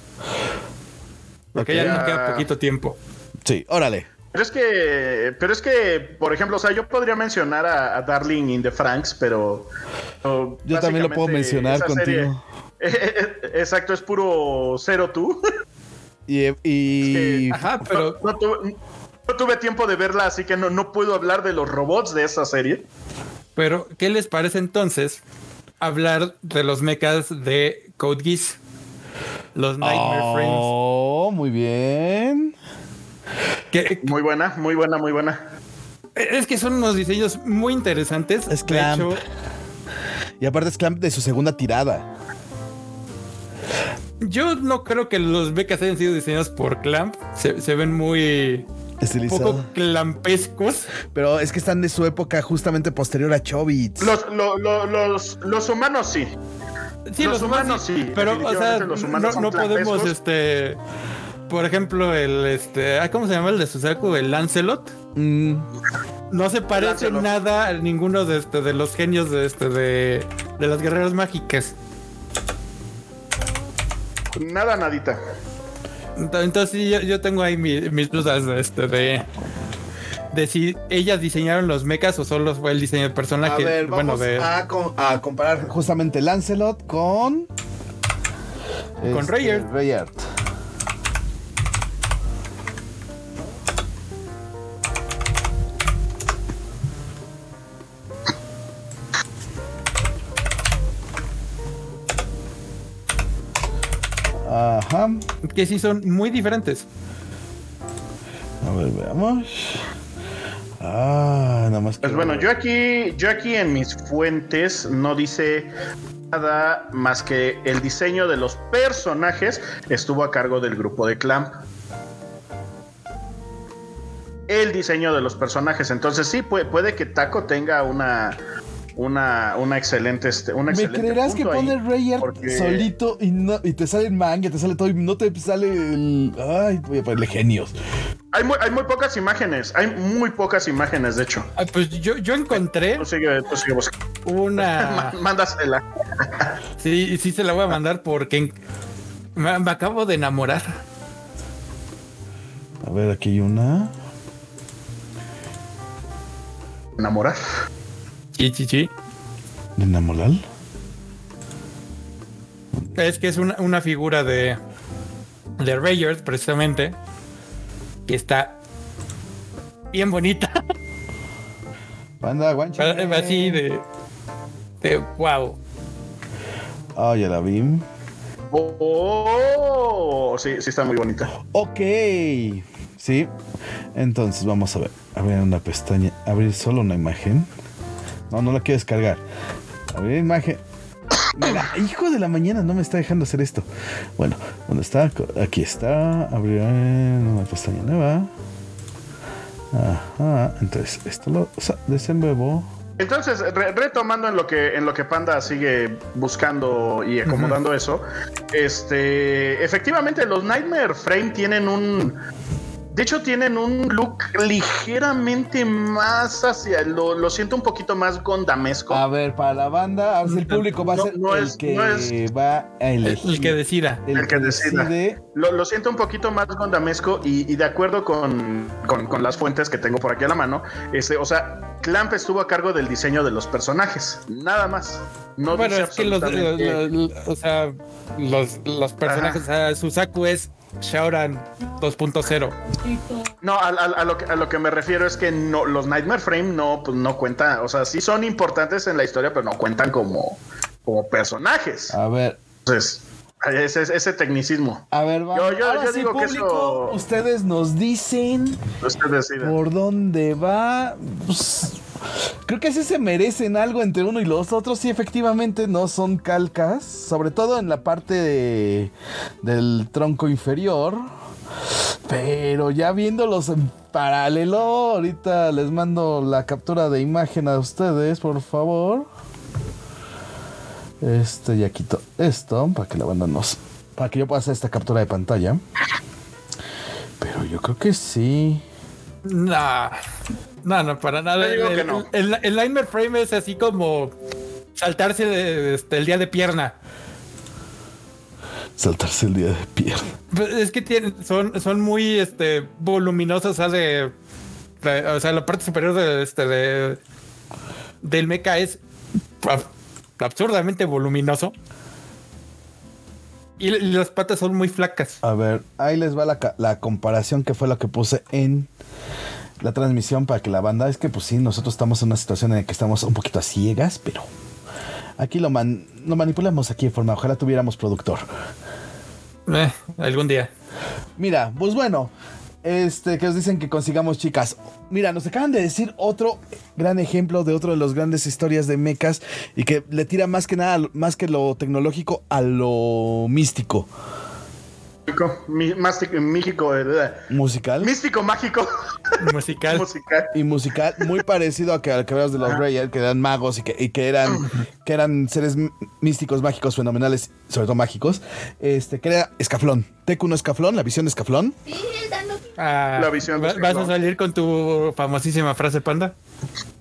Speaker 4: Porque ya nos queda poquito tiempo.
Speaker 2: Sí, órale.
Speaker 3: Pero es que, pero es que, por ejemplo, o sea, yo podría mencionar a, a Darling in the Franks, pero. pero
Speaker 2: Yo también lo puedo mencionar
Speaker 3: serie-
Speaker 2: contigo.
Speaker 3: exacto, es puro cero tú.
Speaker 2: Y, y-
Speaker 3: Es
Speaker 4: Ajá, pero
Speaker 3: No, tuve, no tuve tiempo de verla, así que no, no puedo hablar de los robots de esa serie.
Speaker 4: Pero, ¿qué les parece entonces hablar de los mechas de Code Geass? Los Nightmare Frames.
Speaker 2: Oh, muy bien.
Speaker 4: Que,
Speaker 3: Muy buena, muy buena, muy buena.
Speaker 4: es que son unos diseños muy interesantes.
Speaker 2: Es
Speaker 4: de
Speaker 2: Clamp.
Speaker 4: hecho,
Speaker 2: Y aparte es Clamp de su segunda tirada.
Speaker 4: yo no creo que los mechas hayan sido diseñados por Clamp. Se, se ven muy
Speaker 2: Estilizado.
Speaker 4: poco clampescos.
Speaker 2: Pero es que están de su época justamente posterior a Chobits.
Speaker 3: Los, lo- lo- los, los humanos sí.
Speaker 4: Sí,
Speaker 3: Los humanos sí,
Speaker 4: Pero, o sea,
Speaker 3: definitivamente los humanos
Speaker 4: no, no podemos, este. Por ejemplo, el este. ¿Cómo se llama el de Suzaku? El Lancelot.
Speaker 2: Mm,
Speaker 4: No se parece
Speaker 3: Lancelot.
Speaker 4: nada a ninguno de este de los genios de este de, de las guerreras mágicas.
Speaker 3: Nada, nadita.
Speaker 4: Ent- Entonces sí, yo, yo tengo ahí mi- mis dudas de este de de si ellas diseñaron los mechas o solo fue el diseño del
Speaker 2: a
Speaker 4: personaje.
Speaker 2: ver,
Speaker 4: bueno,
Speaker 2: vamos
Speaker 4: de
Speaker 2: a, co- a comparar justamente Lancelot con.
Speaker 4: Con Rayard.
Speaker 2: Rayard. Ajá.
Speaker 4: que sí son muy diferentes.
Speaker 2: A ver, veamos. Ah, nada más.
Speaker 3: Pues
Speaker 2: que-
Speaker 3: bueno, yo aquí, yo aquí en mis fuentes no dice nada más que el diseño de los personajes estuvo a cargo del grupo de Clamp. El diseño de los personajes. Entonces sí, puede, puede que Taco tenga una, una, una excelente, este, una
Speaker 2: ¿Me creerás que
Speaker 3: punto ahí,
Speaker 2: pone Rayard
Speaker 3: porque-
Speaker 2: solito y, no, y te sale el manga, te sale todo y no te sale el. Ay, voy a ponerle genios.
Speaker 3: Hay muy, hay muy pocas imágenes, hay muy pocas imágenes, de hecho.
Speaker 4: Ah, pues yo, yo encontré
Speaker 3: Tú sigue, tú sigue buscando.
Speaker 4: una.
Speaker 3: Mándasela.
Speaker 4: Sí, sí se la voy a mandar porque me, me acabo de enamorar.
Speaker 2: A ver, aquí hay una.
Speaker 3: Enamorar.
Speaker 4: Sí, sí, sí.
Speaker 2: ¿De Namoral?
Speaker 4: Es que es una, una figura de. De Rayard, precisamente. Que está bien bonita.
Speaker 2: Banda, guancha.
Speaker 4: Así de. De wow.
Speaker 2: Ah, ya la vi.
Speaker 3: Oh, sí, sí está muy bonita.
Speaker 2: Ok. Sí. Entonces vamos a ver. Abrir una pestaña. Abrir solo una imagen. No, no la quiero descargar. Abrir imagen. Mira, hijo de la mañana, no me está dejando hacer esto. Bueno, ¿dónde está? Aquí está. Abrir una pestaña nueva. Ajá. Entonces, esto lo sa- desenvuelvo.
Speaker 3: Entonces, re- retomando en lo que en lo que Panda sigue buscando y acomodando eso, este, efectivamente los Nightmare Frame tienen un, de hecho tienen un look ligeramente más hacia, lo, lo siento un poquito más gondamesco.
Speaker 2: A ver, para la banda, a ver si el público va a
Speaker 3: No,
Speaker 2: ser
Speaker 3: no
Speaker 2: el
Speaker 3: es-
Speaker 2: que
Speaker 3: no es-
Speaker 2: va a
Speaker 4: El,
Speaker 2: elegir.
Speaker 4: el que decida.
Speaker 3: El que decida.
Speaker 2: decide.
Speaker 3: Lo, lo siento un poquito más gondamesco y, y de acuerdo con, con- con las fuentes que tengo por aquí a la mano, este, o sea, Clamp estuvo a cargo del diseño de los personajes, nada más. No
Speaker 4: bueno,
Speaker 3: dice
Speaker 4: es que los,
Speaker 3: absolutamente-
Speaker 4: lo- lo- o sea, los, los personajes, o sea, Suzaku es Shaoran 2.0.
Speaker 3: No, a, a- a lo que, a lo que me refiero es que no, los Nightmare Frame no, pues no cuentan, o sea, sí son importantes en la historia, pero no cuentan como, como personajes.
Speaker 2: A ver,
Speaker 3: Entonces, ese, ese tecnicismo.
Speaker 2: a ver, vamos.
Speaker 3: Yo- yo-
Speaker 2: Ahora
Speaker 3: yo
Speaker 2: sí,
Speaker 3: digo que
Speaker 2: público,
Speaker 3: eso-
Speaker 2: ustedes nos dicen por dónde va. Pues, creo que sí se merecen algo entre uno y los otros. Sí, efectivamente no son calcas, sobre todo en la parte de- del tronco inferior. Pero ya viéndolos en paralelo, ahorita les mando la captura de imagen a ustedes, por favor. Este, ya quito esto para que la banda nos. Para que yo pueda hacer esta captura de pantalla. Pero yo creo que sí.
Speaker 4: No, no, no, para nada.
Speaker 3: Yo digo
Speaker 4: el,
Speaker 3: que no.
Speaker 4: el, el Nightmare Frame es así como saltarse de- este, el día de pierna.
Speaker 2: Saltarse el día de pierna.
Speaker 4: Pues Es que tienen, son, son muy este, voluminosos, o sea, de, de- o sea, la parte superior de, este, de, del mecha es ab- absurdamente voluminoso. Y, y las patas son muy flacas.
Speaker 2: A ver, ahí les va la, la comparación que fue lo que puse en la transmisión para que la banda. Es que, pues sí, nosotros estamos en una situación en la que estamos un poquito a ciegas, pero aquí lo, man- lo manipulamos aquí de forma. Ojalá tuviéramos productor.
Speaker 4: Eh, algún día.
Speaker 2: Mira, pues bueno, este que os dicen que consigamos chicas. Mira, nos acaban de decir otro gran ejemplo de otro de los grandes historias de mechas y que le tira más que nada, más que lo tecnológico a lo místico.
Speaker 3: Místico. Mi- mástico- Místico. eh,
Speaker 2: Musical.
Speaker 3: Místico mágico.
Speaker 4: Musical.
Speaker 3: musical.
Speaker 2: y musical muy parecido a que al que veas de los Reyes, que eran magos y que, y que eran que eran seres místicos, mágicos, fenomenales, sobre todo mágicos. Este, que era Escaflón. Tecu no Escaflón, la visión de Escaflón.
Speaker 4: Ah,
Speaker 3: La visión de
Speaker 4: ¿va- ¿Vas a salir con tu famosísima frase panda?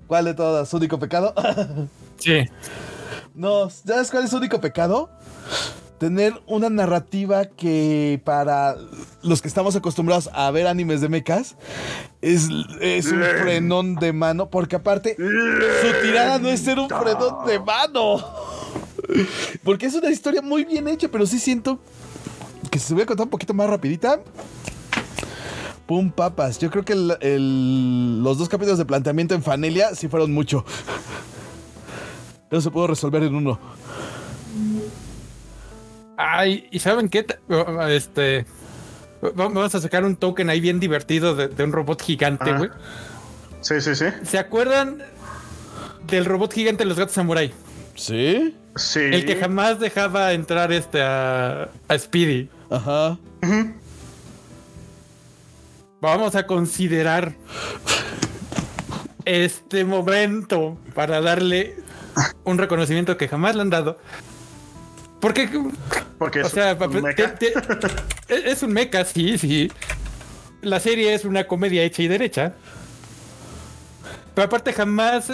Speaker 2: ¿Cuál de todas? ¿Su único pecado?
Speaker 4: Sí.
Speaker 2: no, ¿sabes cuál es su único pecado? Tener una narrativa que para los que estamos acostumbrados a ver animes de mechas es, es un frenón de mano, porque aparte su tirada no es ser un frenón de mano. Porque es una historia muy bien hecha, pero sí siento que si se hubiera contado un poquito más rapidita. Pum, papas. Yo creo que el- el- los dos capítulos de planteamiento en Fanelia sí fueron mucho. No se pudo resolver en uno.
Speaker 4: Ay, ¿y saben qué? Ta- Este. va- Vamos a sacar un token ahí bien divertido de, de un robot gigante, güey.
Speaker 3: Sí, sí, sí.
Speaker 4: ¿Se acuerdan del robot gigante de los gatos samurai?
Speaker 2: ¿Sí?
Speaker 3: Sí.
Speaker 4: El que jamás dejaba entrar este a, a Speedy.
Speaker 2: Ajá.
Speaker 4: Vamos a considerar este momento para darle un reconocimiento que jamás le han dado. Porque,
Speaker 3: Porque
Speaker 4: o
Speaker 3: es
Speaker 4: sea,
Speaker 3: un
Speaker 4: te- te- es un mecha, sí, sí. La serie es una comedia hecha y derecha. Pero aparte jamás,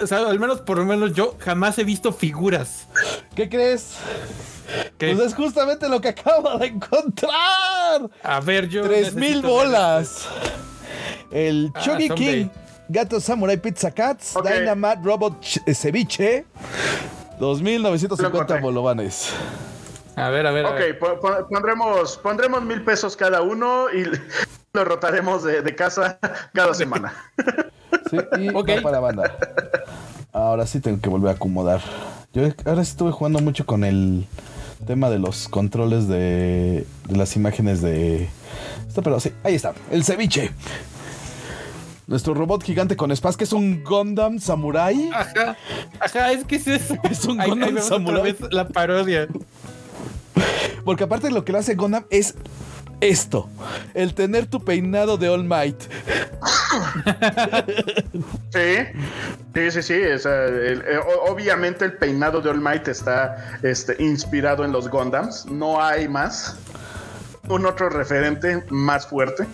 Speaker 4: o sea, al menos por lo menos yo jamás he visto figuras.
Speaker 2: ¿Qué crees?
Speaker 4: que
Speaker 2: Pues es justamente lo que acabo de encontrar.
Speaker 4: A ver, yo.
Speaker 2: Tres mil
Speaker 4: ver
Speaker 2: bolas. El
Speaker 4: Ah, someday.
Speaker 2: King, Gato Samurai Pizza Cats,
Speaker 3: Ok.
Speaker 2: Dynamite Robot eh, Ceviche, 2950
Speaker 3: Lo encontré.
Speaker 2: bolovanes.
Speaker 4: A ver, a ver. a ver.
Speaker 3: Ok, po- po- pondremos, pondremos mil pesos cada uno y lo rotaremos de, de casa cada semana.
Speaker 2: Sí, y
Speaker 4: Ok.
Speaker 2: va para banda. Ahora sí tengo que volver a acomodar. Yo ahora sí estuve jugando mucho con el tema de los controles de, de las imágenes de esto, pero sí, ahí está, el ceviche. Nuestro robot gigante con espadas, que es un Gundam Samurai.
Speaker 4: Ajá, ajá, es que es eso.
Speaker 2: Es un
Speaker 4: Ahí- ahí
Speaker 2: Gundam
Speaker 4: otra
Speaker 2: Samurai.
Speaker 4: vez La parodia.
Speaker 2: Porque aparte de lo que lo hace Gundam es esto: el tener tu peinado de All Might.
Speaker 3: Sí, sí, sí, sí. el- eh, obviamente el peinado de All Might está este, inspirado en los Gundams. No hay más. Un otro referente más fuerte.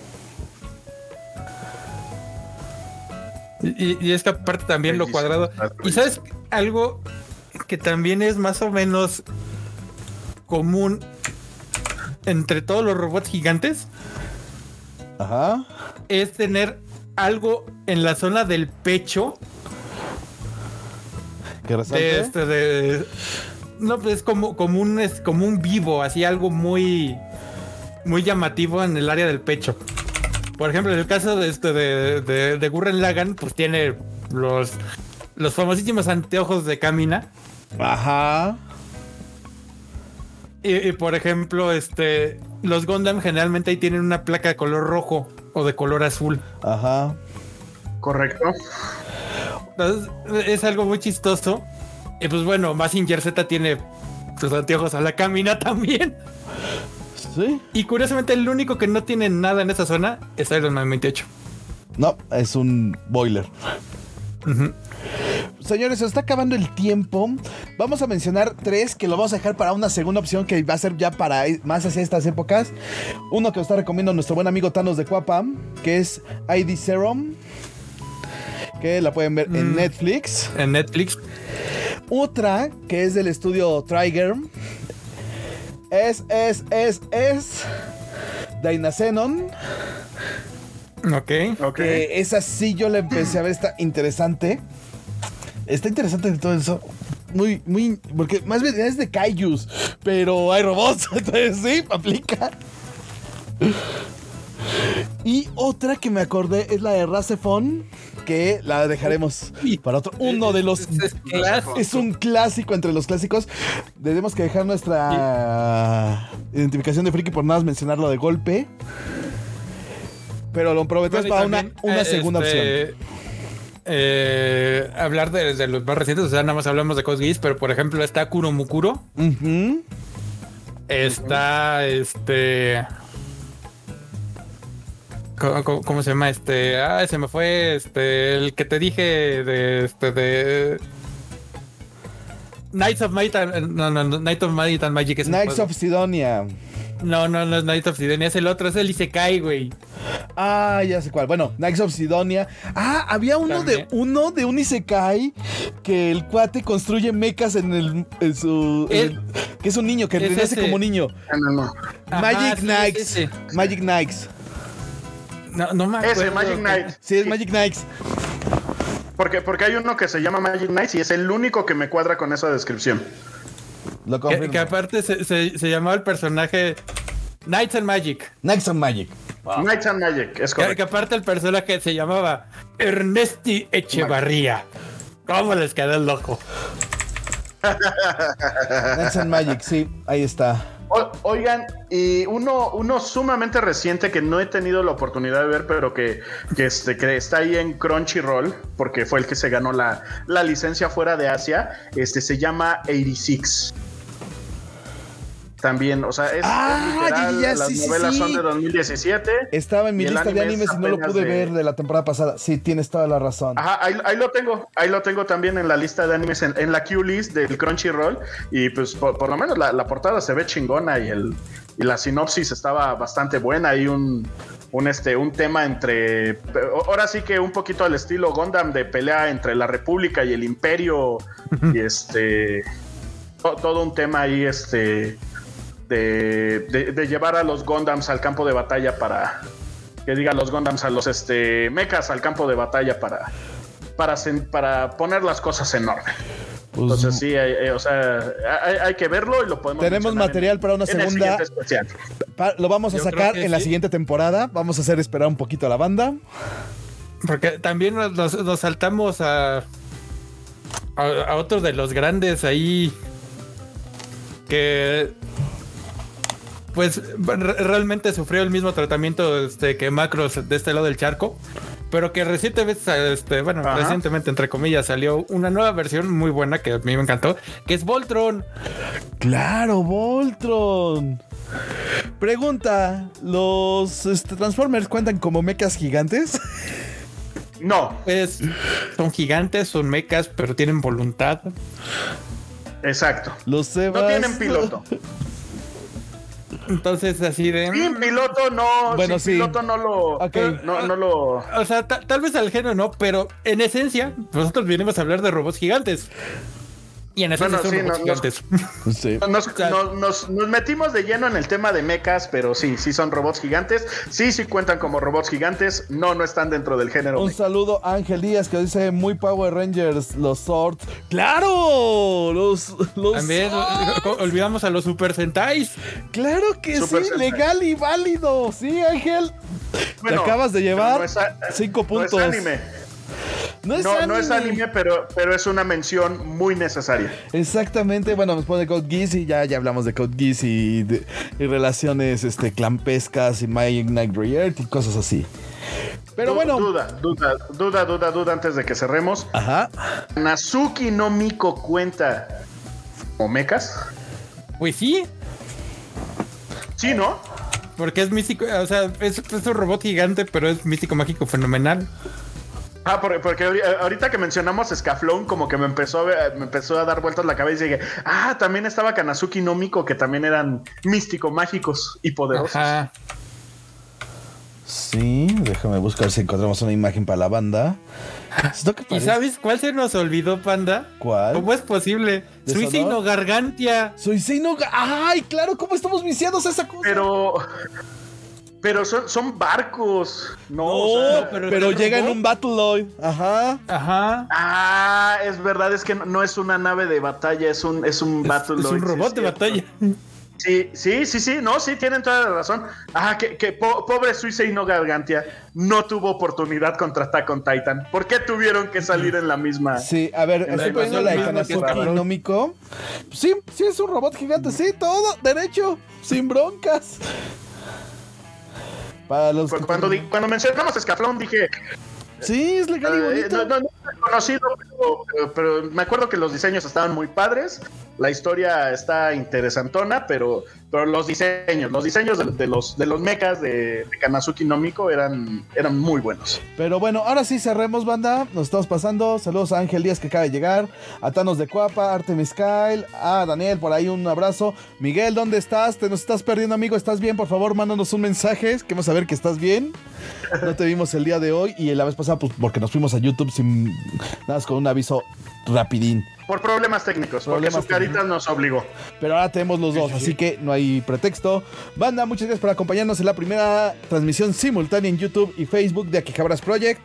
Speaker 4: Y, y es que aparte también lo cuadrado. Y sabes algo que también es más o menos común entre todos los robots gigantes
Speaker 2: Ajá.
Speaker 4: es tener algo en la zona del pecho.
Speaker 2: Que
Speaker 4: de este de no pues es como como un es como un vivo así algo muy muy llamativo en el área del pecho por ejemplo en el caso de este de, de, de Gurren Lagann pues tiene los los famosísimos anteojos de Camina
Speaker 2: Ajá.
Speaker 4: y, y, por ejemplo este los Gundam generalmente ahí tienen una placa de color rojo o de color azul
Speaker 2: Ajá.
Speaker 3: Correcto.
Speaker 4: Entonces, es algo muy chistoso. Y pues bueno, Massinger Z tiene sus anteojos a la camina también.
Speaker 2: Sí.
Speaker 4: Y curiosamente el único que no tiene nada en esa zona es Iron Man 28.
Speaker 2: No, es un boiler. Señores, se está acabando el tiempo. Vamos a mencionar tres que lo vamos a dejar para una segunda opción que va a ser ya para e- más hacia estas épocas. Uno que nos está recomendando nuestro buen amigo Thanos de Cuapa, que es ID Serum, que la pueden ver en
Speaker 4: Mm.
Speaker 2: Netflix.
Speaker 4: En Netflix.
Speaker 2: Otra que es del estudio Trigger. Es, es, es, es. Dynacenon.
Speaker 3: Ok.
Speaker 4: Ok.
Speaker 2: Que esa sí yo la empecé a ver, está interesante. Está interesante de todo eso. Muy, muy. Porque más bien es de Kaijus, pero hay robots. Entonces sí, aplica. Y otra que me acordé es la de Racefon, que la dejaremos para otro. Uno de los.
Speaker 4: Es, es clásico.
Speaker 2: Es un clásico entre los clásicos. Tenemos que dejar nuestra identificación de friki por nada más mencionarlo de golpe. Pero lo prometemos
Speaker 4: Bueno, y
Speaker 2: para una,
Speaker 4: también,
Speaker 2: una
Speaker 4: eh,
Speaker 2: segunda
Speaker 4: este,
Speaker 2: opción.
Speaker 4: eh, hablar de, de los más recientes, o sea, nada más hablamos de Cosgeass, pero por ejemplo está Kuromukuro,
Speaker 2: Ujú.
Speaker 4: Está este. ¿Cómo, se llama? Este. Ah, se me fue. Este. El que te dije de. Este. De. Knights of Might and, no, no, no, Night of Might and Magic es
Speaker 2: Knights of Sidonia.
Speaker 4: No, no, no es Night of Sidonia, es el otro, es el Isekai, güey.
Speaker 2: Ah, ya sé cuál. Bueno, Knights of Sidonia. Ah, había uno de uno de un Isekai que el cuate construye mecas en el en su el- que es un niño que
Speaker 4: es
Speaker 2: renace
Speaker 4: ese.
Speaker 2: como niño.
Speaker 3: No, no, no.
Speaker 4: Ajá,
Speaker 2: Magic
Speaker 4: sí,
Speaker 2: Knights.
Speaker 4: es.
Speaker 2: Magic Knights.
Speaker 4: No, no me
Speaker 3: Ese,
Speaker 4: acuerdo.
Speaker 3: Magic Knight.
Speaker 2: Sí, es Magic Knights.
Speaker 3: Porque, porque hay uno que se llama Magic Knight y es el único que me cuadra con esa descripción.
Speaker 2: Lo
Speaker 4: Que, que aparte se, se, se llamaba el personaje Knights and Magic.
Speaker 2: Knights of Magic.
Speaker 3: Knights and Magic, es
Speaker 4: Que, que
Speaker 3: correcto.
Speaker 4: aparte el personaje se llamaba Ernesti Echevarría. ¿Cómo les quedó el loco?
Speaker 2: Knights and Magic, sí, ahí está.
Speaker 3: Oigan, y uno, uno sumamente reciente que no he tenido la oportunidad de ver, pero que, que, este, que está ahí en Crunchyroll, porque fue el que se ganó la, la licencia fuera de Asia, este se llama 86. También, o sea, es, es
Speaker 2: Ah,
Speaker 3: literal,
Speaker 2: ya, ya,
Speaker 3: las
Speaker 2: sí,
Speaker 3: novelas
Speaker 2: sí.
Speaker 3: son de 2017.
Speaker 2: Estaba en mi lista de
Speaker 3: anime es
Speaker 2: animes y no lo pude
Speaker 3: de-
Speaker 2: ver de la temporada pasada. Sí, tienes toda la razón.
Speaker 3: Ajá, ahí, ahí lo tengo, ahí lo tengo también en la lista de animes, en, en la Q-List del Crunchyroll. Y pues por, por lo menos la, la portada se ve chingona y, el, y la sinopsis estaba bastante buena. Hay un, un, este, un tema entre, ahora sí que un poquito al estilo Gundam de pelea entre la República y el Imperio. y este, to- todo un tema ahí, este, de, de- de llevar a los Gundams al campo de batalla para, que diga los Gundams a los este mechas al campo de batalla para para, sen- para poner las cosas en orden.
Speaker 2: Pues,
Speaker 3: Entonces sí, hay- eh, o sea, hay, hay que verlo y lo podemos.
Speaker 2: Tenemos material
Speaker 3: en-
Speaker 2: para una segunda. pa- lo vamos a
Speaker 4: Yo
Speaker 2: sacar en la siguiente temporada. Vamos a hacer esperar un poquito a la banda.
Speaker 4: Porque también nos saltamos a, a, a otro de los grandes ahí que pues re- realmente sufrió el mismo tratamiento este, que Macros de este lado del charco, pero que recientemente, este, bueno,
Speaker 3: Ajá.
Speaker 4: recientemente entre comillas salió una nueva versión muy buena que a mí me encantó, que es Voltron.
Speaker 2: Claro, Voltron. Pregunta: ¿los este, Transformers cuentan como mechas gigantes?
Speaker 3: No,
Speaker 4: Es, son gigantes, son mechas, pero tienen voluntad.
Speaker 3: exacto.
Speaker 2: Los Sebas.
Speaker 3: No tienen piloto.
Speaker 4: Entonces así de...
Speaker 3: Sin piloto no,
Speaker 2: Bueno,
Speaker 3: sin
Speaker 2: sí.
Speaker 3: piloto no lo,
Speaker 2: Ok.
Speaker 3: no, no lo.
Speaker 4: O sea, ta- tal vez al género no, pero en esencia, nosotros vinimos a hablar de robots gigantes. Y en esencia
Speaker 3: Bueno, sí,
Speaker 4: robots
Speaker 3: no- no-
Speaker 4: gigantes.
Speaker 2: Sí.
Speaker 3: Nos, nos- nos- nos metimos de lleno en el tema de mechas, pero sí, sí son robots gigantes. Sí, sí cuentan como robots gigantes. No, no están dentro del género.
Speaker 2: Un
Speaker 3: mecha.
Speaker 2: saludo a Ángel Díaz que dice muy Power Rangers, los Swords. ¡Claro! Los, los
Speaker 4: También
Speaker 2: Swords.
Speaker 4: olvidamos a los Super Sentais.
Speaker 2: Claro que
Speaker 3: Super
Speaker 2: sí,
Speaker 3: Sentai.
Speaker 2: legal y válido. Sí, Ángel.
Speaker 3: Bueno,
Speaker 2: Te acabas de llevar
Speaker 3: no es a-
Speaker 2: cinco
Speaker 3: no es
Speaker 2: puntos.
Speaker 3: anime.
Speaker 2: No es
Speaker 3: No,
Speaker 2: anime.
Speaker 3: no es anime, pero, pero es una mención muy necesaria.
Speaker 2: Exactamente, bueno, nos pone Code Geass y ya, ya hablamos de Code Geass y, de- y relaciones este, clampescas y My Ignite Re-Earth y cosas así. Pero
Speaker 3: Du-
Speaker 2: bueno,
Speaker 3: Duda, duda, duda, duda, duda antes de que cerremos.
Speaker 2: ajá.
Speaker 3: Nazuki no Miko cuenta como mechas.
Speaker 4: Pues sí,
Speaker 3: Sí, ¿no?
Speaker 4: porque es místico, o sea, es, es un robot gigante, pero es místico mágico fenomenal.
Speaker 3: Ah, porque, porque ahori- ahorita que mencionamos Scaflón, como que me empezó a ver- me empezó a dar vueltas la cabeza y dije, ah, también estaba Kanazuki no Miko, que también eran místico mágicos y poderosos.
Speaker 4: Ajá.
Speaker 2: Sí, déjame buscar si encontramos una imagen para la banda. ¿Esto qué
Speaker 4: ¿Y sabes cuál se nos olvidó, panda?
Speaker 2: ¿Cuál?
Speaker 4: ¿Cómo es posible?
Speaker 2: ¿De
Speaker 4: Suicino? Gargantia.
Speaker 2: Soy Seino. ¡Ay, claro! ¿Cómo estamos viciados a esa cosa?
Speaker 3: Pero, pero son, son barcos, ¿no?
Speaker 2: no,
Speaker 3: O sea,
Speaker 2: pero,
Speaker 4: pero-
Speaker 2: llega en un Battleoid. Ajá.
Speaker 4: Ajá.
Speaker 3: Ah, es verdad, es que no, no es una nave de batalla, es un, es un
Speaker 4: Es,
Speaker 3: Battle
Speaker 4: es un robot de batalla.
Speaker 3: Sí, sí, sí, sí, no, sí, tienen toda la razón. Ah, que, que po- pobre Suicide no Gargantia no tuvo oportunidad contra Attack on Titan. ¿Por qué tuvieron que salir en la misma?
Speaker 2: Sí, a ver,
Speaker 3: En la
Speaker 2: estoy poniendo la de
Speaker 4: invasión misma que
Speaker 2: Kanazuki
Speaker 4: cabrón.
Speaker 2: Nómico. Sí, sí, es un robot gigante. Sí, todo derecho. Sin broncas. Para los
Speaker 3: Cu-
Speaker 2: que-
Speaker 3: Cuando, di- cuando mencionamos Escaflón dije,
Speaker 2: Sí, es legal y
Speaker 3: Eh,
Speaker 2: bonito.
Speaker 3: no, no, no conocido, pero, pero- pero me acuerdo que los diseños estaban muy padres. La historia está interesantona, pero, pero los diseños, los diseños de, los de los mechas de, de Kanazuki no Miko eran, eran muy buenos.
Speaker 2: Pero bueno, ahora sí cerremos, banda. Nos estamos pasando. Saludos a Ángel Díaz que acaba de llegar. A Thanos de Cuapa, Artemis Kyle. A Daniel, por ahí un abrazo. Miguel, ¿dónde estás? Te nos estás perdiendo, amigo. ¿Estás bien? Por favor, mándanos un mensaje. Queremos saber que estás bien. No te vimos el día de hoy y la vez pasada, pues porque nos fuimos a YouTube sin nada con un aviso rapidín.
Speaker 3: Por problemas técnicos,
Speaker 2: Problemas
Speaker 3: porque su carita nos obligó.
Speaker 2: Pero ahora tenemos los dos, así que no hay pretexto. Banda, muchas gracias por acompañarnos en la primera transmisión simultánea en YouTube y Facebook de Aquijabras Project.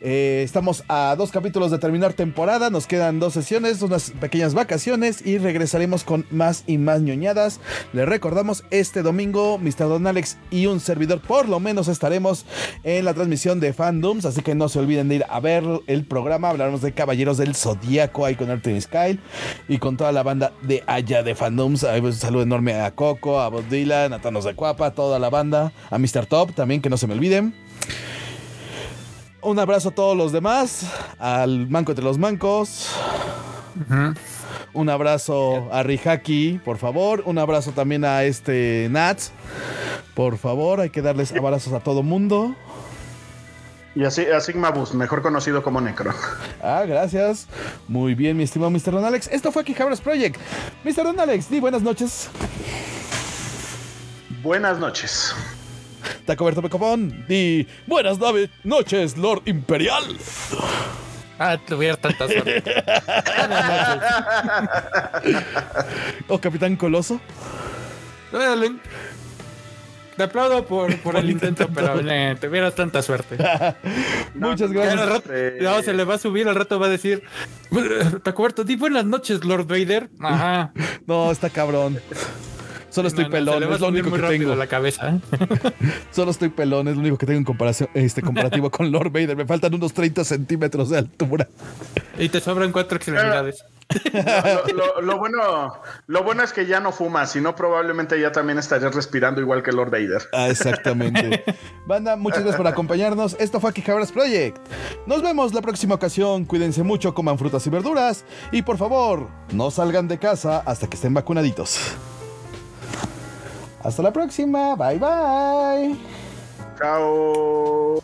Speaker 2: Eh, estamos a dos capítulos de terminar temporada, nos quedan dos sesiones, unas pequeñas vacaciones y regresaremos con más y más ñoñadas. Les recordamos, este domingo Mr. Don Alex y un servidor por lo menos estaremos en la transmisión de Fandoms, así que no se olviden de ir a ver el programa. Hablaremos de Caballeros del Zodíaco ahí con Artemis Kyle y con toda la banda de allá de Fandoms. Ahí, pues, Un saludo enorme a Coco, a Bob Dylan, a Thanos de Cuapa, a toda la banda, a Mr. Top también, que no se me olviden. Un abrazo a todos los demás, al Manco entre los Mancos. Un abrazo a Rihaki, por favor. Un abrazo también a este Nats. Por favor, hay que darles abrazos a todo mundo.
Speaker 3: Y así a Sigma Bus, mejor conocido como Necron.
Speaker 2: Ah, gracias. Muy bien, mi estimado Mr. Don Alex. Esto fue aquí Cabras Project. Mr. Don Alex, di buenas noches.
Speaker 3: Buenas noches.
Speaker 2: Tacoberto Pecopón, di buenas nave- noches, Lord Imperial.
Speaker 4: Ah, tuviera tanta suerte. Buenas noches.
Speaker 2: O Capitán Coloso.
Speaker 4: Órale. Te aplaudo por, por el intento, pero eh, tuvieras tanta suerte.
Speaker 2: Muchas gracias.
Speaker 4: rato-
Speaker 3: Eh,
Speaker 4: no, se le va a subir, al rato va a decir, Tacuberto, di buenas noches, Lord Vader. Ajá.
Speaker 2: No, está cabrón. Solo estoy
Speaker 4: No, no, se
Speaker 2: pelón, es lo único que tengo.
Speaker 4: la cabeza.
Speaker 2: Solo estoy pelón, es lo único que tengo en comparación, este comparativo con Lord Vader. Me faltan unos 30 centímetros de altura.
Speaker 4: Y te sobran cuatro extremidades.
Speaker 3: Lo, lo- lo bueno, lo bueno es que ya no fumas, si no probablemente ya también estarías respirando igual que Lord Vader.
Speaker 2: Ah, exactamente. Banda, muchas gracias por acompañarnos. Esto fue aquí Cabras Project. Nos vemos la próxima ocasión. Cuídense mucho, coman frutas y verduras. Y por favor, no salgan de casa hasta que estén vacunaditos. Hasta la próxima. Bye bye.
Speaker 3: Chao.